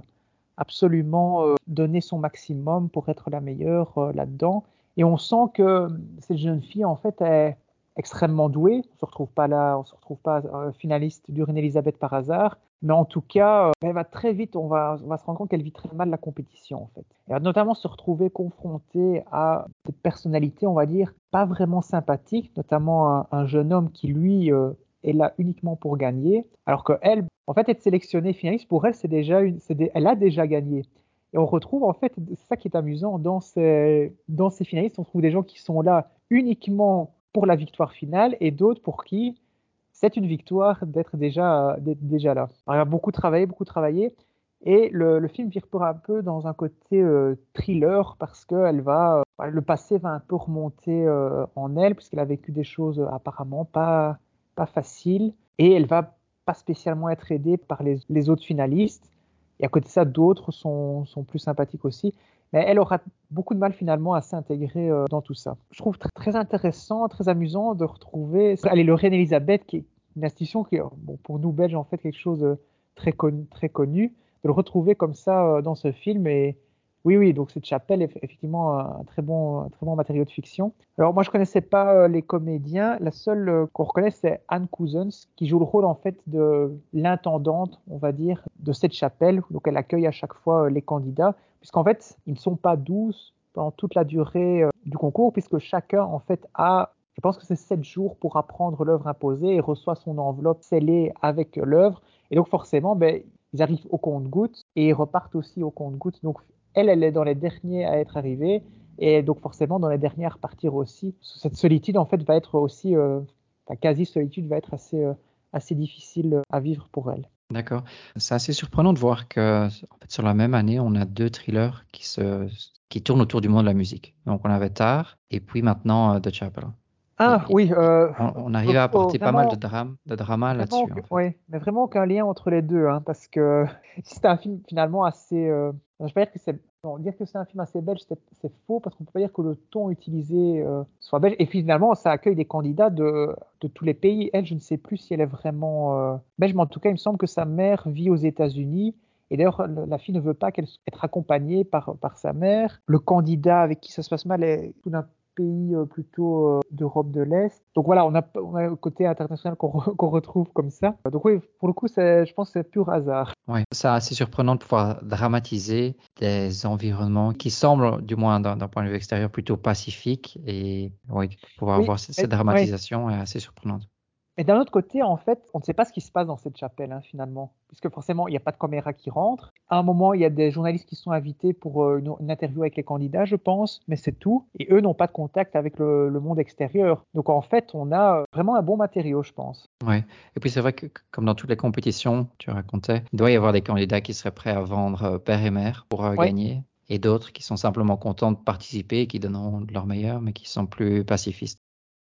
absolument donner son maximum pour être la meilleure là-dedans. Et on sent que cette jeune fille, en fait, est extrêmement douée. On se retrouve pas là, on se retrouve pas finaliste du Reine Elisabeth par hasard. Mais en tout cas, euh, elle va très vite, on va, se rendre compte qu'elle vit très mal la compétition en fait. Elle va notamment se retrouver confrontée à des personnalités, on va dire, pas vraiment sympathiques, notamment un, jeune homme qui lui euh, est là uniquement pour gagner, alors qu'elle, en fait, être sélectionnée finaliste, pour elle, c'est déjà une, elle a déjà gagné. Et on retrouve en fait, ça qui est amusant, dans ces finalistes, on trouve des gens qui sont là uniquement pour la victoire finale et d'autres pour qui c'est une victoire d'être déjà, déjà là. Il a beaucoup travaillé, beaucoup travaillé. Et le, film vire un peu dans un côté euh, thriller parce que elle va, euh, le passé va un peu remonter euh, en elle puisqu'elle a vécu des choses apparemment pas, pas faciles et elle va pas spécialement être aidée par les, autres finalistes. Et à côté de ça, d'autres sont, sont, plus sympathiques aussi. Mais elle aura beaucoup de mal finalement à s'intégrer dans tout ça. Je trouve très, intéressant, très amusant de retrouver. Allez, le Reine Elisabeth, qui une institution qui est pour nous Belges en fait quelque chose de très connu, très connu. De le retrouver comme ça dans ce film et oui, oui, donc cette chapelle est effectivement un très bon, très bon matériau de fiction. Alors moi je connaissais pas les comédiens, la seule qu'on reconnaît c'est Anne Cousins qui joue le rôle en fait de l'intendante, on va dire, de cette chapelle. Donc elle accueille à chaque fois les candidats, puisqu'en fait ils ne sont pas douze pendant toute la durée du concours, puisque chacun en fait a je pense que c'est sept jours pour apprendre l'œuvre imposée et reçoit son enveloppe scellée avec l'œuvre. Et donc forcément, ben, ils arrivent au compte-gouttes et ils repartent aussi au compte-gouttes. Donc elle, elle est dans les derniers à être arrivée et donc forcément dans les derniers à repartir aussi. Cette solitude en fait va être aussi, euh, quasi solitude va être assez, euh, assez difficile à vivre pour elle. D'accord. C'est assez surprenant de voir que en fait, sur la même année, on a deux thrillers qui se qui tournent autour du monde de la musique. Donc on avait Tar et puis maintenant euh, The Chapel. Ah oui. Euh, on, arrive à apporter pas mal de drame, de drama là-dessus. Oui, mais vraiment aucun lien entre les deux, hein, parce que c'est un film finalement assez. Euh, je vais pas dire que c'est. dire que c'est un film assez belge, c'est faux, parce qu'on peut pas dire que le ton utilisé euh, soit belge. Et finalement, ça accueille des candidats de, de tous les pays. Elle, je ne sais plus si elle est vraiment belge, mais en tout cas, il me semble que sa mère vit aux États-Unis. Et d'ailleurs, la fille ne veut pas qu'elle être accompagnée par, par sa mère. Le candidat avec qui ça se passe mal est tout d'un pays plutôt d'Europe de l'Est. Donc voilà, on a, on a, le côté international qu'on retrouve comme ça. Donc oui, pour le coup, je pense que c'est pur hasard. Oui, c'est assez surprenant de pouvoir dramatiser des environnements qui semblent, du moins d'un point de vue extérieur, plutôt pacifiques. Et oui, pouvoir avoir cette dramatisation est assez surprenante. Mais d'un autre côté, en fait, on ne sait pas ce qui se passe dans cette chapelle, hein, finalement, puisque forcément, il n'y a pas de caméra qui rentre. À un moment, il y a des journalistes qui sont invités pour euh, une, interview avec les candidats, je pense, mais c'est tout. Et eux n'ont pas de contact avec le, monde extérieur. Donc, en fait, on a euh, vraiment un bon matériau, je pense. Oui. Et puis, c'est vrai que, comme dans toutes les compétitions, tu racontais, il doit y avoir des candidats qui seraient prêts à vendre euh, père et mère pour gagner et d'autres qui sont simplement contents de participer, qui donneront de leur meilleur, mais qui sont plus pacifistes.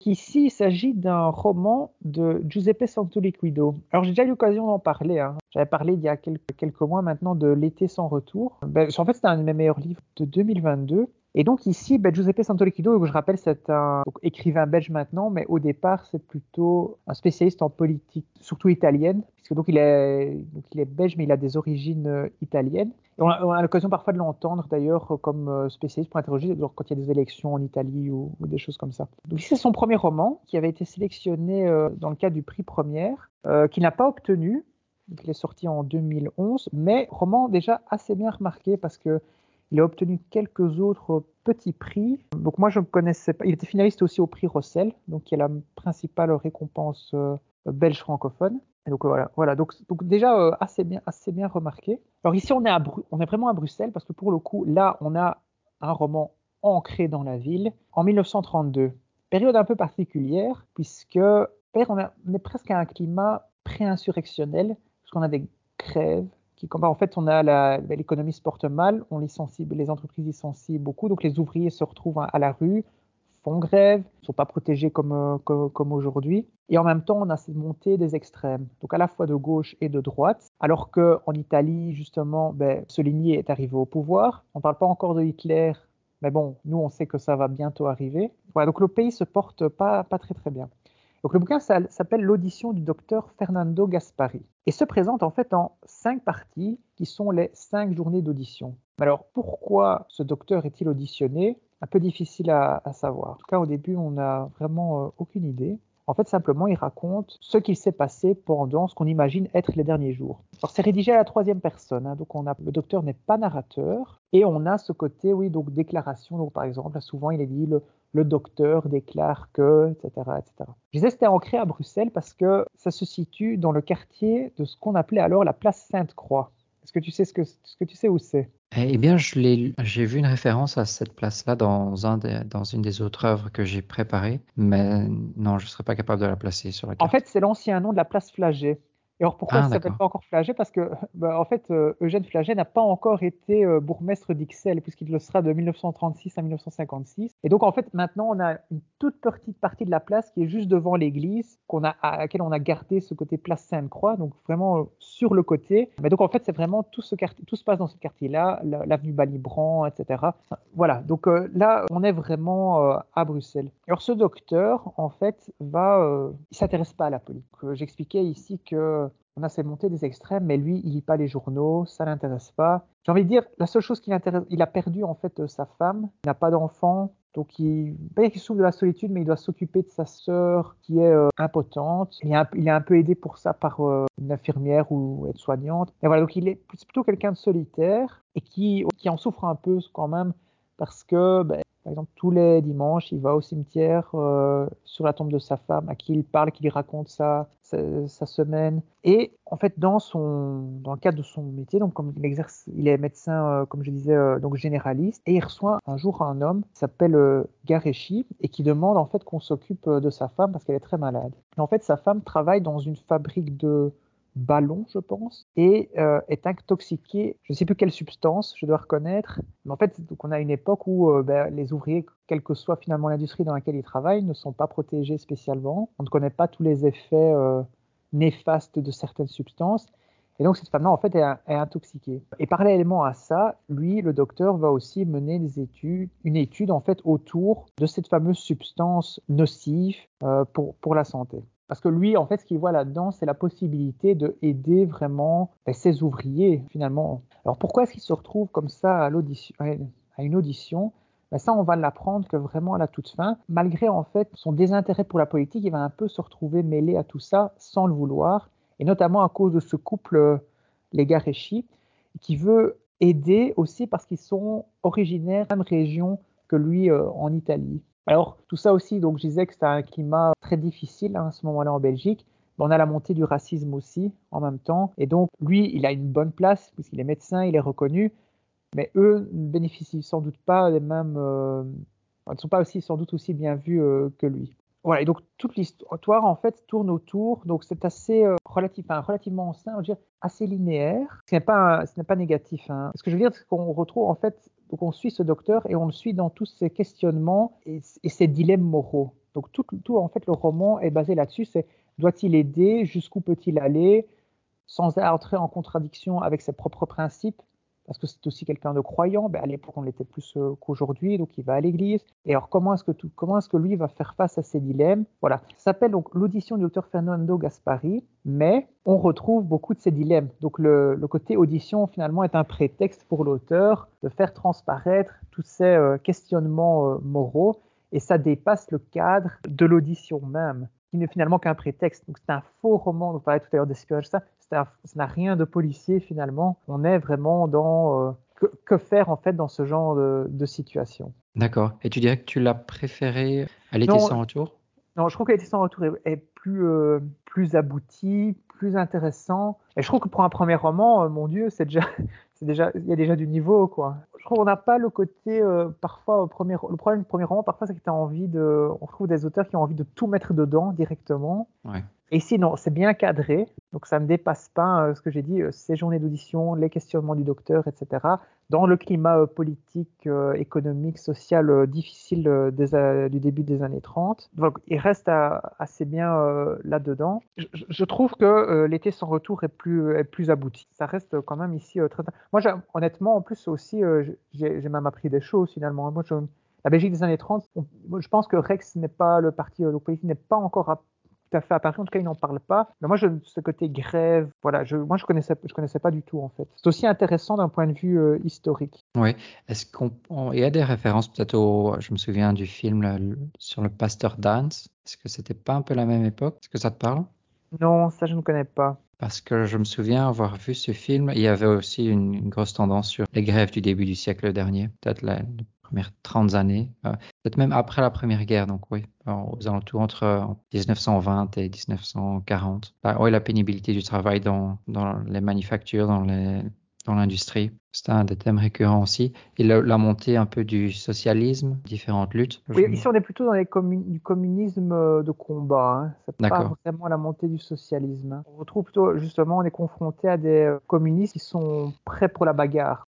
Ici, il s'agit d'un roman de Giuseppe Santoliquido. Alors, j'ai déjà eu l'occasion d'en parler. Hein. J'avais parlé il y a quelques, quelques, mois maintenant de L'été sans retour. Ben, en fait, c'est un de mes meilleurs livres de 2022. Et donc ici, ben, Giuseppe Santoliquido, je rappelle, c'est un écrivain belge maintenant, mais au départ, c'est plutôt un spécialiste en politique, surtout italienne, puisque donc il est, donc il est belge, mais il a des origines euh, italiennes. On a, l'occasion parfois de l'entendre d'ailleurs comme euh, spécialiste pour interroger quand il y a des élections en Italie ou, des choses comme ça. Donc c'est son premier roman qui avait été sélectionné euh, dans le cadre du prix première, qu'il n'a pas obtenu. il est sorti en 2011, mais roman déjà assez bien remarqué parce que il a obtenu quelques autres petits prix. Donc moi je ne connaissais pas. Il était finaliste aussi au prix Rossel, donc qui est la principale récompense euh, belge francophone. Et donc voilà, voilà. Donc, déjà euh, assez bien, assez bien remarqué. Alors ici on est à vraiment à Bruxelles parce que pour le coup là on a un roman ancré dans la ville en 1932. Période un peu particulière puisque on, est presque à un climat pré-insurrectionnel parce qu'on a des grèves en fait, on a ben, l'économie se porte mal, on licencie, les entreprises licencient beaucoup, donc les ouvriers se retrouvent à, la rue, font grève, ne sont pas protégés comme, euh, comme, aujourd'hui. Et en même temps, on a cette montée des extrêmes, donc à la fois de gauche et de droite, alors qu'en Italie, justement, ben, Soligny est arrivé au pouvoir. On ne parle pas encore de Hitler, mais bon, nous, on sait que ça va bientôt arriver. Voilà, donc le pays se porte pas, pas très très bien. Donc le bouquin s'appelle L'audition du docteur Fernando Gaspari et se présente en fait en cinq parties qui sont les cinq journées d'audition. Alors pourquoi ce docteur est-il auditionné? Un peu difficile à, savoir. En au début on n'a vraiment euh, aucune idée. En fait, simplement, il raconte ce qu'il s'est passé pendant ce qu'on imagine être les derniers jours. Alors, c'est rédigé à la troisième personne, hein, donc on a, le docteur n'est pas narrateur, et on a ce côté, oui, donc déclaration. Donc, par exemple, souvent, il est dit le, le docteur déclare que, etc. etc. Je disais c'était ancré à Bruxelles parce que ça se situe dans le quartier de ce qu'on appelait alors la place Sainte-Croix. Est-ce que tu sais ce que, ce que tu sais où c'est? Eh bien, j'ai vu une référence à cette place-là dans, un dans une des autres œuvres que j'ai préparées, mais non, je ne serais pas capable de la placer sur la carte. En fait, c'est l'ancien nom de la place Flagey. Et alors pourquoi ça ah, ne s'appelle pas encore Flagey? Parce que bah, en fait, euh, Eugène Flagey n'a pas encore été euh, bourgmestre d'Ixelles, puisqu'il le sera de 1936 à 1956. Et donc en fait, maintenant, on a une toute petite partie de la place qui est juste devant l'église, qu'on a, à laquelle on a gardé ce côté place Sainte-Croix, donc vraiment euh, sur le côté. Mais donc en fait, c'est vraiment tout ce quartier, tout se passe dans ce quartier-là, l'avenue Balibran, etc. Voilà. Donc là, on est vraiment à Bruxelles. Alors ce docteur, en fait, va, il s'intéresse pas à la politique. J'expliquais ici que on a ces montées des extrêmes, mais lui, il lit pas les journaux, ça l'intéresse pas. J'ai envie de dire, la seule chose qui l'intéresse, il a perdu en fait euh, sa femme, il n'a pas d'enfant, donc il, pas qu'il souffre de la solitude, mais il doit s'occuper de sa sœur qui est euh, impotente. Il est, un, peu aidé pour ça par euh, une infirmière ou aide-soignante. Et voilà, donc il est plutôt quelqu'un de solitaire et qui, qui en souffre un peu quand même parce que ben, par exemple, tous les dimanches, il va au cimetière euh, sur la tombe de sa femme, à qui il parle, qui lui raconte sa, semaine. Et en fait, dans, son, dans le cadre de son métier, donc comme il exerce, il est médecin, euh, comme je disais, euh, donc généraliste, et il reçoit un jour un homme qui s'appelle Gareshi et qui demande en fait qu'on s'occupe de sa femme parce qu'elle est très malade. Et en fait, sa femme travaille dans une fabrique de ballon, je pense, et euh, est intoxiqué, je ne sais plus quelle substance, je dois reconnaître. Mais en fait, donc on a une époque où euh, ben, les ouvriers, quelle que soit finalement l'industrie dans laquelle ils travaillent, ne sont pas protégés spécialement. On ne connaît pas tous les effets euh, néfastes de certaines substances. Et donc cette femme-là, en fait, est, intoxiquée. Et parallèlement à ça, lui, le docteur, va aussi mener des études, une étude en fait autour de cette fameuse substance nocive pour la santé. Parce que lui, en fait, ce qu'il voit là-dedans, c'est la possibilité de aider vraiment ben, ses ouvriers, finalement. Alors pourquoi est-ce qu'il se retrouve comme ça à, à une audition? Ben ça, on va l'apprendre que vraiment à la toute fin, malgré en fait son désintérêt pour la politique, il va un peu se retrouver mêlé à tout ça sans le vouloir, et notamment à cause de ce couple, euh, les Gareschi, qui veut aider aussi parce qu'ils sont originaires de la même région que lui euh, en Italie. Alors tout ça aussi, donc je disais que c'était un climat très difficile hein, à ce moment-là en Belgique. On a la montée du racisme aussi en même temps. Et donc, lui, il a une bonne place puisqu'il est médecin, il est reconnu. Mais eux ne bénéficient sans doute pas des mêmes. Euh, ne sont pas aussi, sans doute aussi bien vus euh, que lui. Voilà, et donc toute l'histoire en fait tourne autour, donc c'est assez euh, relativement simple, dire, assez linéaire. Ce n'est pas, ce n'est pas négatif. Hein. Ce que je veux dire, c'est qu'on retrouve en fait, donc on suit ce docteur et on le suit dans tous ses questionnements et, ses dilemmes moraux. Donc tout, tout, en fait, le roman est basé là-dessus. C'est doit-il aider Jusqu'où peut-il aller Sans entrer en contradiction avec ses propres principes parce que c'est aussi quelqu'un de croyant. Ben, à l'époque, on l'était plus euh, qu'aujourd'hui, donc il va à l'église. Et alors, comment est-ce que est-ce que lui va faire face à ces dilemmes? Voilà. Ça s'appelle donc l'audition du docteur Fernando Gaspari, mais on retrouve beaucoup de ces dilemmes. Donc, le, côté audition, finalement, est un prétexte pour l'auteur de faire transparaître tous ces euh, questionnements euh, moraux, et ça dépasse le cadre de l'audition même qui n'est finalement qu'un prétexte. Donc c'est un faux roman, on parlait tout à l'heure d'espionnage, ça, ça n'a rien de policier finalement. On est vraiment dans euh, que, faire en fait dans ce genre de, situation. D'accord. Et tu dirais que tu l'as préféré à l'été sans retour? Non, je trouve que l'été sans retour est, plus, euh, plus abouti, plus intéressant. Et je trouve que pour un premier roman, euh, mon Dieu, c'est déjà, déjà, il y a déjà du niveau, quoi. Je trouve qu'on n'a pas le côté, euh, parfois, premier, le problème du premier roman, parfois, c'est que tu as envie de, on trouve des auteurs qui ont envie de tout mettre dedans directement. Ouais. Et ici, non, c'est bien cadré, donc ça ne dépasse pas euh, ce que j'ai dit, euh, ces journées d'audition, les questionnements du docteur, etc. Dans le climat euh, politique, économique, social difficile du début des années 30. Donc il reste assez bien là-dedans. Je, trouve que l'été sans retour est plus, est plus abouti. Ça reste quand même ici très... Moi, honnêtement, en plus aussi, j'ai même appris des choses finalement. Moi, la Belgique des années 30, je pense que Rex n'est pas le parti politique n'est pas encore à fait apparu. En tout cas, ils n'en parlent pas. Mais moi, je, ce côté grève, voilà, je, moi, je connaissais, je connaissais pas du tout en fait. C'est aussi intéressant d'un point de vue euh, historique. Oui. Est-ce qu'on, il y a des références peut-être au, je me souviens du film sur le pasteur Dance. Est-ce que c'était pas un peu la même époque? Est-ce que ça te parle? Non, ça je ne connais pas. Parce que je me souviens avoir vu ce film. Il y avait aussi une, grosse tendance sur les grèves du début du siècle dernier, peut-être la, premières 30 années, euh, peut-être même après la Première Guerre, donc oui, aux alentours entre 1920 et 1940. Bah, oui, la pénibilité du travail dans, les manufactures, les dans l'industrie. C'est un des thèmes récurrents aussi. Et la, montée un peu du socialisme, différentes luttes. Oui, ici on est plutôt dans les du communisme euh, de combat. Hein. C'est pas vraiment la montée du socialisme. Hein. On retrouve plutôt, justement, on est confronté à des euh, communistes qui sont prêts pour la bagarre.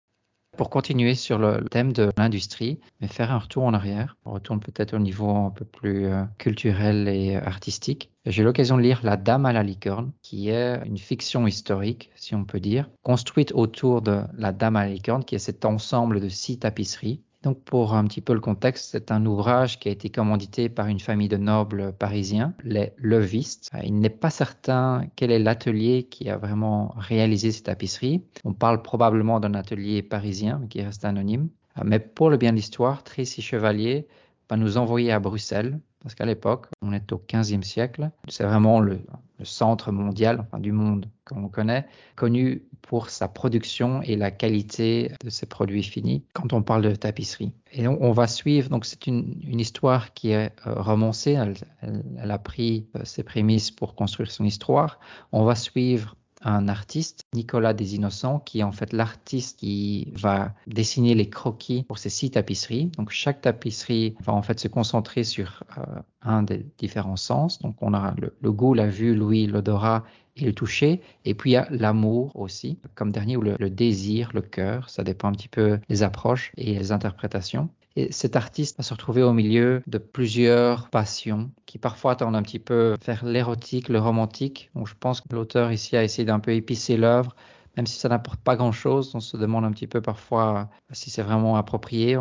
Pour continuer sur le thème de l'industrie, mais faire un retour en arrière, on retourne peut-être au niveau un peu plus euh, culturel et artistique. J'ai l'occasion de lire La Dame à la licorne, qui est une fiction historique, si on peut dire, construite autour de La Dame à la licorne, qui est cet ensemble de six tapisseries donc pour un petit peu le contexte, c'est un ouvrage qui a été commandité par une famille de nobles parisiens, les Levistes. Il n'est pas certain quel est l'atelier qui a vraiment réalisé ces tapisseries. On parle probablement d'un atelier parisien qui reste anonyme. Mais pour le bien de l'histoire, Tracy Chevalier va nous envoyer à Bruxelles parce qu'à l'époque, on est au 15e siècle. C'est vraiment le, centre mondial, enfin du monde comme on connaît, connu pour sa production et la qualité de ses produits finis quand on parle de tapisserie. Et on, on va suivre, donc c'est une, histoire qui est euh, romancée, elle, elle, a pris euh, ses prémices pour construire son histoire. On va suivre un artiste, Nicolas des Innocents, qui est en fait l'artiste qui va dessiner les croquis pour ces six tapisseries. Donc chaque tapisserie va en fait se concentrer sur euh, un des différents sens. Donc on a le, goût, la vue, l'ouïe, l'odorat et le toucher. Et puis il y a l'amour aussi, comme dernier, ou le, le désir, le cœur. Ça dépend un petit peu des approches et les interprétations. Et cet artiste va se retrouver au milieu de plusieurs passions qui parfois tendent un petit peu vers l'érotique, le romantique. Donc je pense que l'auteur ici a essayé d'un peu épicer l'œuvre, même si ça n'apporte pas grand-chose. On se demande un petit peu parfois si c'est vraiment approprié.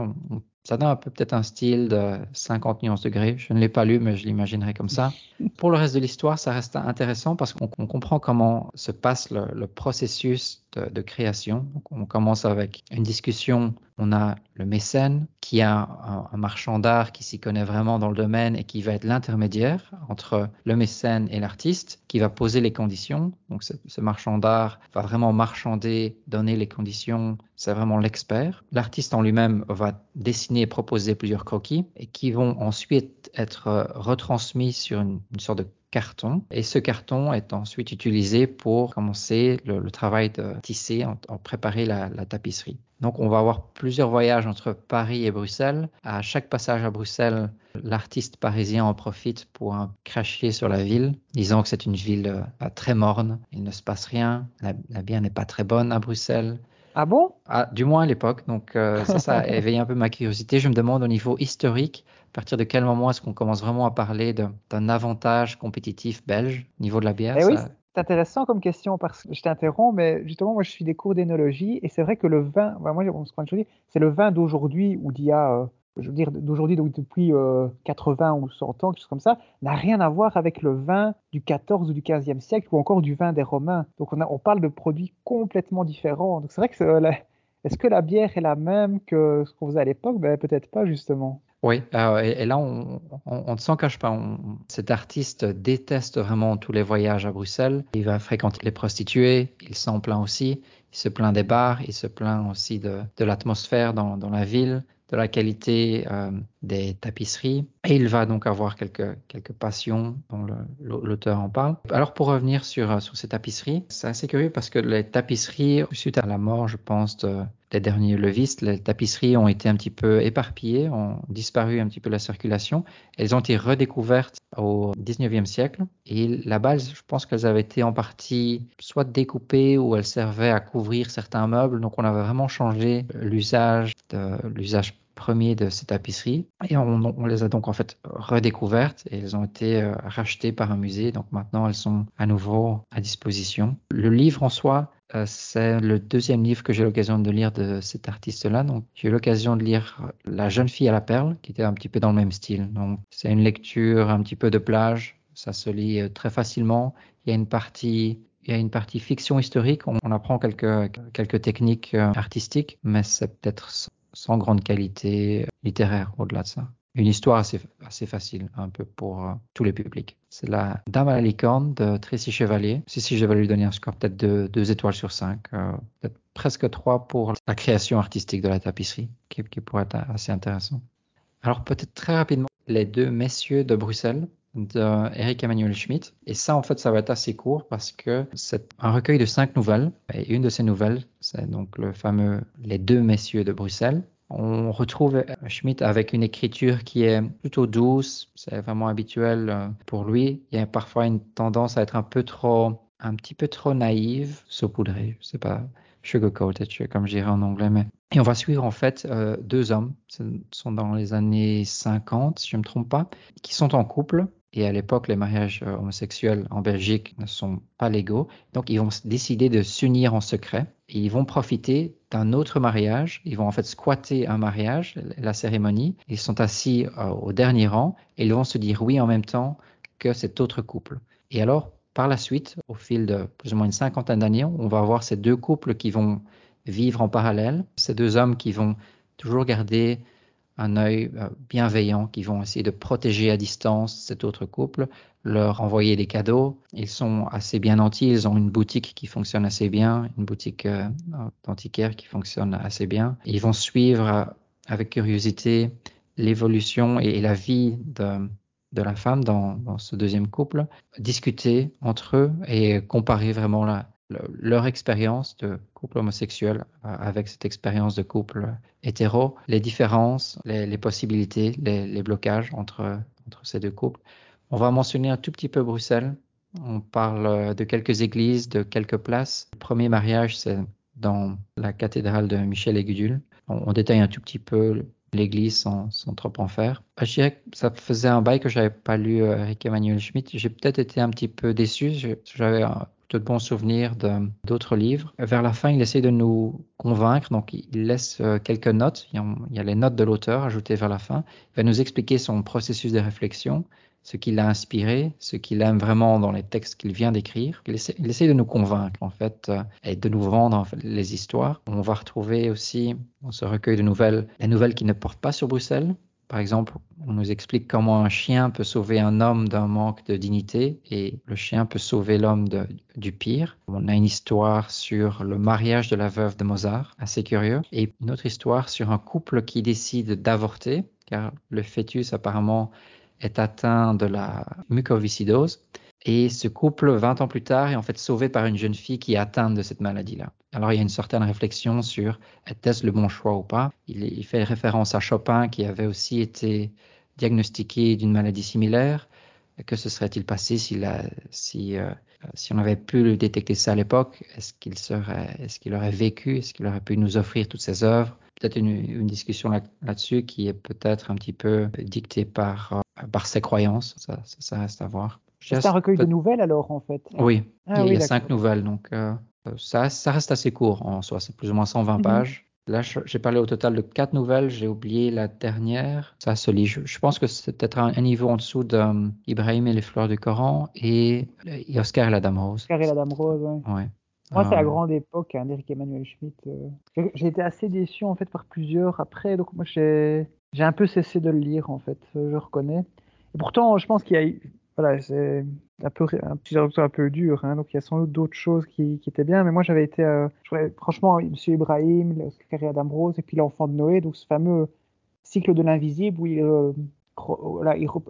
Ça donne un peu peut-être un style de 50 nuances degrés. Je ne l'ai pas lu, mais je l'imaginerai comme ça. Pour le reste de l'histoire, ça reste intéressant parce qu'on comprend comment se passe le, le processus de, de, création. Donc, on commence avec une discussion. On a le mécène qui a un, un marchand d'art qui s'y connaît vraiment dans le domaine et qui va être l'intermédiaire entre le mécène et l'artiste, qui va poser les conditions. Donc ce, ce marchand d'art va vraiment marchander, donner les conditions. C'est vraiment l'expert. L'artiste en lui-même va dessiner et proposer plusieurs croquis qui vont ensuite être retransmis sur une, sorte de carton et ce carton est ensuite utilisé pour commencer le, travail de tisser, en, préparer la, tapisserie. Donc on va avoir plusieurs voyages entre Paris et Bruxelles. À chaque passage à Bruxelles, l'artiste parisien en profite pour cracher sur la ville, disant que c'est une ville euh, très morne, il ne se passe rien, la, la bière n'est pas très bonne à Bruxelles. Ah bon? Ah, Du moins à l'époque. Donc euh, ça, ça a éveillé un peu ma curiosité. Je me demande au niveau historique, à partir de quel moment est-ce qu'on commence vraiment à parler d'un avantage compétitif belge au niveau de la bière? Eh ça... oui, c'est intéressant comme question parce que je t'interromps, mais justement, moi je suis des cours d'énologie et c'est vrai que le vin, bah, moi c'est le vin d'aujourd'hui ou d'il y a, euh, je veux dire d'aujourd'hui, donc depuis euh, 80 ou 100 ans, quelque chose comme ça, n'a rien à voir avec le vin du 14 ou du 15e siècle ou encore du vin des Romains. Donc on, parle de produits complètement différents. Donc c'est vrai que euh, est-ce que la bière est la même que ce qu'on faisait à l'époque? Ben, Peut-être pas justement. Oui, euh, et, là, on, ne s'en cache pas. Cet artiste déteste vraiment tous les voyages à Bruxelles. Il va fréquenter les prostituées, il s'en plaint aussi. Il se plaint des bars, il se plaint aussi de, l'atmosphère dans, la ville, de la qualité euh, des tapisseries. Et il va donc avoir quelques, quelques passions dont l'auteur en parle. Alors pour revenir sur, sur ces tapisseries, c'est assez curieux parce que les tapisseries, suite à la mort, je pense, de, des derniers levistes, les tapisseries ont été un petit peu éparpillées, ont disparu un petit peu la circulation. Elles ont été redécouvertes au 19e siècle. Et la base, je pense qu'elles avaient été en partie soit découpées ou elles servaient à couvrir certains meubles. Donc on avait vraiment changé l'usage de l'usage premier de ces tapisseries et on, les a donc en fait redécouvertes et elles ont été euh, rachetées par un musée donc maintenant elles sont à nouveau à disposition. Le livre en soi euh, c'est le deuxième livre que j'ai l'occasion de lire de cet artiste-là. Donc, j'ai eu l'occasion de lire La jeune fille à la perle, qui était un petit peu dans le même style. Donc, c'est une lecture un petit peu de plage. Ça se lit euh, très facilement. Il y a une partie il y a une partie fiction historique, on, apprend quelques, quelques techniques artistiques, mais c'est peut-être sans grande qualité littéraire au-delà de ça. Une histoire assez, assez facile, un peu pour euh, tous les publics. C'est la Dame à la licorne de Tracy Chevalier. Si, si, je vais lui donner un score peut-être de 2 étoiles sur 5, euh, peut-être presque 3 pour la création artistique de la tapisserie, qui, qui pourrait être assez intéressant. Alors peut-être très rapidement, les deux messieurs de Bruxelles, de Eric Emmanuel Schmitt. Et ça, en fait, ça va être assez court parce que c'est un recueil de cinq nouvelles. Et une de ces nouvelles, c'est donc le fameux Les deux messieurs de Bruxelles. On retrouve Schmitt avec une écriture qui est plutôt douce, c'est vraiment habituel euh, pour lui. Il y a parfois une tendance à être un peu trop, un petit peu trop naïve, saupoudrée, je sais pas, sugar-coated, comme je dirais en anglais. Mais... Et on va suivre en fait euh, deux hommes, ce sont dans les années 50, si je ne me trompe pas, qui sont en couple et à l'époque, les mariages euh, homosexuels en Belgique ne sont pas légaux. Donc, ils vont décider de s'unir en secret et ils vont profiter d'un autre mariage. Ils vont en fait squatter un mariage, la cérémonie. Ils sont assis euh, au dernier rang et ils vont se dire oui en même temps que cet autre couple. Et alors, par la suite, au fil de plus ou moins une cinquantaine d'années, on va avoir ces deux couples qui vont vivre en parallèle, ces deux hommes qui vont toujours garder un œil euh, bienveillant, qui vont essayer de protéger à distance cet autre couple, leur envoyer des cadeaux. Ils sont assez bien nantis, ils ont une boutique qui fonctionne assez bien, une boutique euh, d'antiquaire qui fonctionne assez bien. Ils vont suivre euh, avec curiosité l'évolution et, et, la vie de, de la femme dans, dans, ce deuxième couple, discuter entre eux et comparer vraiment la, leur expérience de couple homosexuel euh, avec cette expérience de couple hétéro, les différences, les, possibilités, les, blocages entre, entre ces deux couples. On va mentionner un tout petit peu Bruxelles. On parle de quelques églises, de quelques places. Le premier mariage, c'est dans la cathédrale de Michel et Gudule. On, on, détaille un tout petit peu l'église sans, trop en faire. Je dirais que ça faisait un bail que j'avais pas lu euh, Eric Emmanuel Schmitt. J'ai peut-être été un petit peu déçu. J'avais de bons souvenirs d'autres livres. Vers la fin, il essaie de nous convaincre, donc il laisse euh, quelques notes. Il y a les notes de l'auteur ajoutées vers la fin. Il va nous expliquer son processus de réflexion, ce qui l'a inspiré, ce qu'il aime vraiment dans les textes qu'il vient d'écrire. Il essaie, de nous convaincre, en fait, euh, et de nous vendre les histoires. On va retrouver aussi dans ce recueil de nouvelles les nouvelles qui ne portent pas sur Bruxelles, par exemple, on nous explique comment un chien peut sauver un homme d'un manque de dignité et le chien peut sauver l'homme du pire. On a une histoire sur le mariage de la veuve de Mozart, assez curieux, et une autre histoire sur un couple qui décide d'avorter, car le fœtus apparemment est atteint de la mucoviscidose. Et ce couple, 20 ans plus tard, est en fait sauvé par une jeune fille qui est atteinte de cette maladie-là. Alors il y a une certaine réflexion sur était-ce le bon choix ou pas. Il, fait référence à Chopin qui avait aussi été diagnostiqué d'une maladie similaire. Que se serait-il passé euh, si on avait pu détecter ça à l'époque? Est-ce qu'il aurait vécu? Est-ce qu'il aurait pu nous offrir toutes ses œuvres? Peut-être une, discussion là, dessus qui est peut-être un petit peu dictée par, euh, ses croyances. Ça reste à voir. C'est un recueil de nouvelles alors en fait. Oui, ah, il y a, cinq nouvelles, donc euh, ça, ça, reste assez court en soi, c'est plus ou moins 120 mhm. pages. Là, j'ai parlé au total de quatre nouvelles, j'ai oublié la dernière. Ça se lit. Je, pense que c'est peut-être un, niveau en dessous d'Ibrahim et les fleurs du Coran et, Oscar et la Dame Rose. Oscar et la Dame Rose, oui. ouais. Moi, c'est la grande époque hein, d'Eric Emmanuel Schmitt. Euh. J'ai été assez déçu en fait par plusieurs après, donc moi j'ai un peu cessé de le lire en fait, je reconnais. Et pourtant, je pense qu'il y a voilà, c'est un peu un petit un peu dur, hein, donc il y a sans doute d'autres choses qui, qui, étaient bien, mais moi j'avais été, euh, franchement, Monsieur Ibrahim, le Adam Rose et puis l'enfant de Noé, donc ce fameux cycle de l'invisible où il, euh,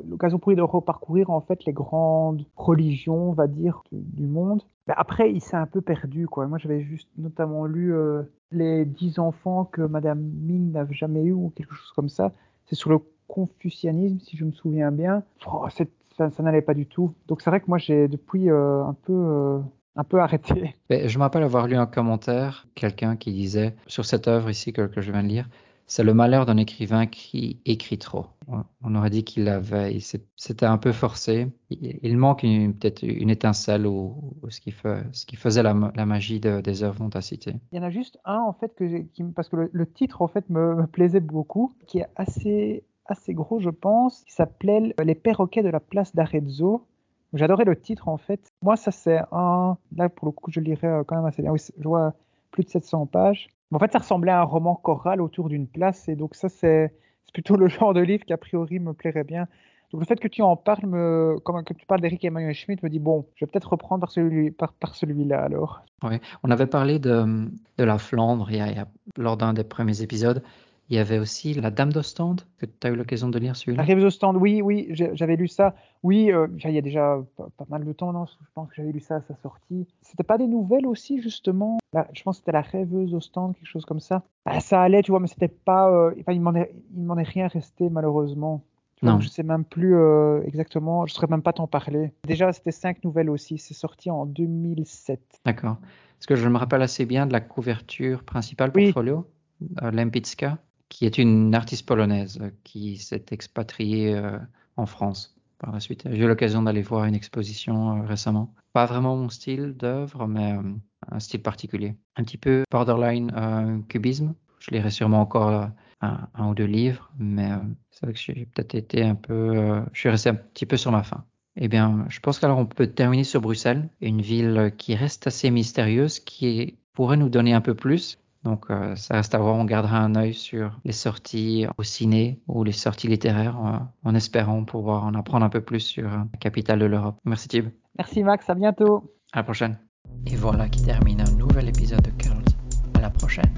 l'occasion pour lui de reparcourir en fait les grandes religions, on va dire, du, monde. Mais après, il s'est un peu perdu, quoi. Moi, j'avais juste notamment lu euh, les dix enfants que Madame Ming n'avait jamais eu ou quelque chose comme ça. C'est sur le confucianisme, si je me souviens bien. Oh, ça, n'allait pas du tout. Donc c'est vrai que moi j'ai depuis euh, un peu euh, un peu arrêté. je me rappelle avoir lu un commentaire, quelqu'un qui disait sur cette œuvre ici que, que je viens de lire, c'est le malheur d'un écrivain qui écrit trop. On aurait dit qu'il avait, c'était un peu forcé. Il, manque peut-être une étincelle ou, ce, qui fait, ce, qui faisait la, magie des œuvres dont tu as cité. Il y en a juste un en fait que qui, parce que le, titre en fait me, me, plaisait beaucoup, qui est assez assez gros, je pense, qui s'appelait Les perroquets de la place d'Arezzo. J'adorais le titre en fait. Moi, ça c'est un. Là, pour le coup, je lirais euh, quand même assez bien. Oui, je vois plus de 700 pages. en fait, ça ressemblait à un roman choral autour d'une place. Et donc, ça, c'est plutôt le genre de livre qui, a priori, me plairait bien. Donc, le fait que tu en parles, me... comme que tu parles d'Eric Emmanuel Schmitt, me dit bon, je vais peut-être reprendre par celui-là par, par celui alors. Oui, on avait parlé de, de la Flandre il y a, lors d'un des premiers épisodes. Il y avait aussi La Dame d'Ostende, que tu as eu l'occasion de lire celui-là. La Dame d'Ostende, oui, oui, j'avais lu ça. Oui, euh, il y a déjà pas, mal de temps, non, je pense que j'avais lu ça à sa sortie. C'était pas des nouvelles aussi, justement? Je pense que c'était La Rêveuse d'Ostende, quelque chose comme ça. Ah, ça allait, tu vois, mais c'était pas. Euh, enfin, il m'en est, est, rien resté, malheureusement. non. je sais même plus euh, exactement, je ne saurais même pas t'en parler. Déjà, c'était cinq nouvelles aussi, c'est sorti en 2007. D'accord. Parce que je me rappelle assez bien de la couverture principale portfolio, oui. Lempicka qui est une artiste polonaise qui s'est expatriée euh, en France par la suite. J'ai eu l'occasion d'aller voir une exposition euh, récemment. Pas vraiment mon style d'œuvre, mais euh, un style particulier. Un petit peu borderline cubisme. Je lirai sûrement encore un, ou deux livres, mais c'est vrai que j'ai peut-être été un peu... je suis resté un petit peu sur ma faim. Eh bien, je pense qu'alors on peut terminer sur Bruxelles, une ville qui reste assez mystérieuse, qui pourrait nous donner un peu plus, donc euh, ça reste à voir, on gardera un œil sur les sorties au ciné ou les sorties littéraires euh, en espérant pouvoir en apprendre un peu plus sur la capitale de l'Europe. Merci Tib. Merci Max, à bientôt. À la prochaine. Et voilà qui termine un nouvel épisode de Curls. À la prochaine.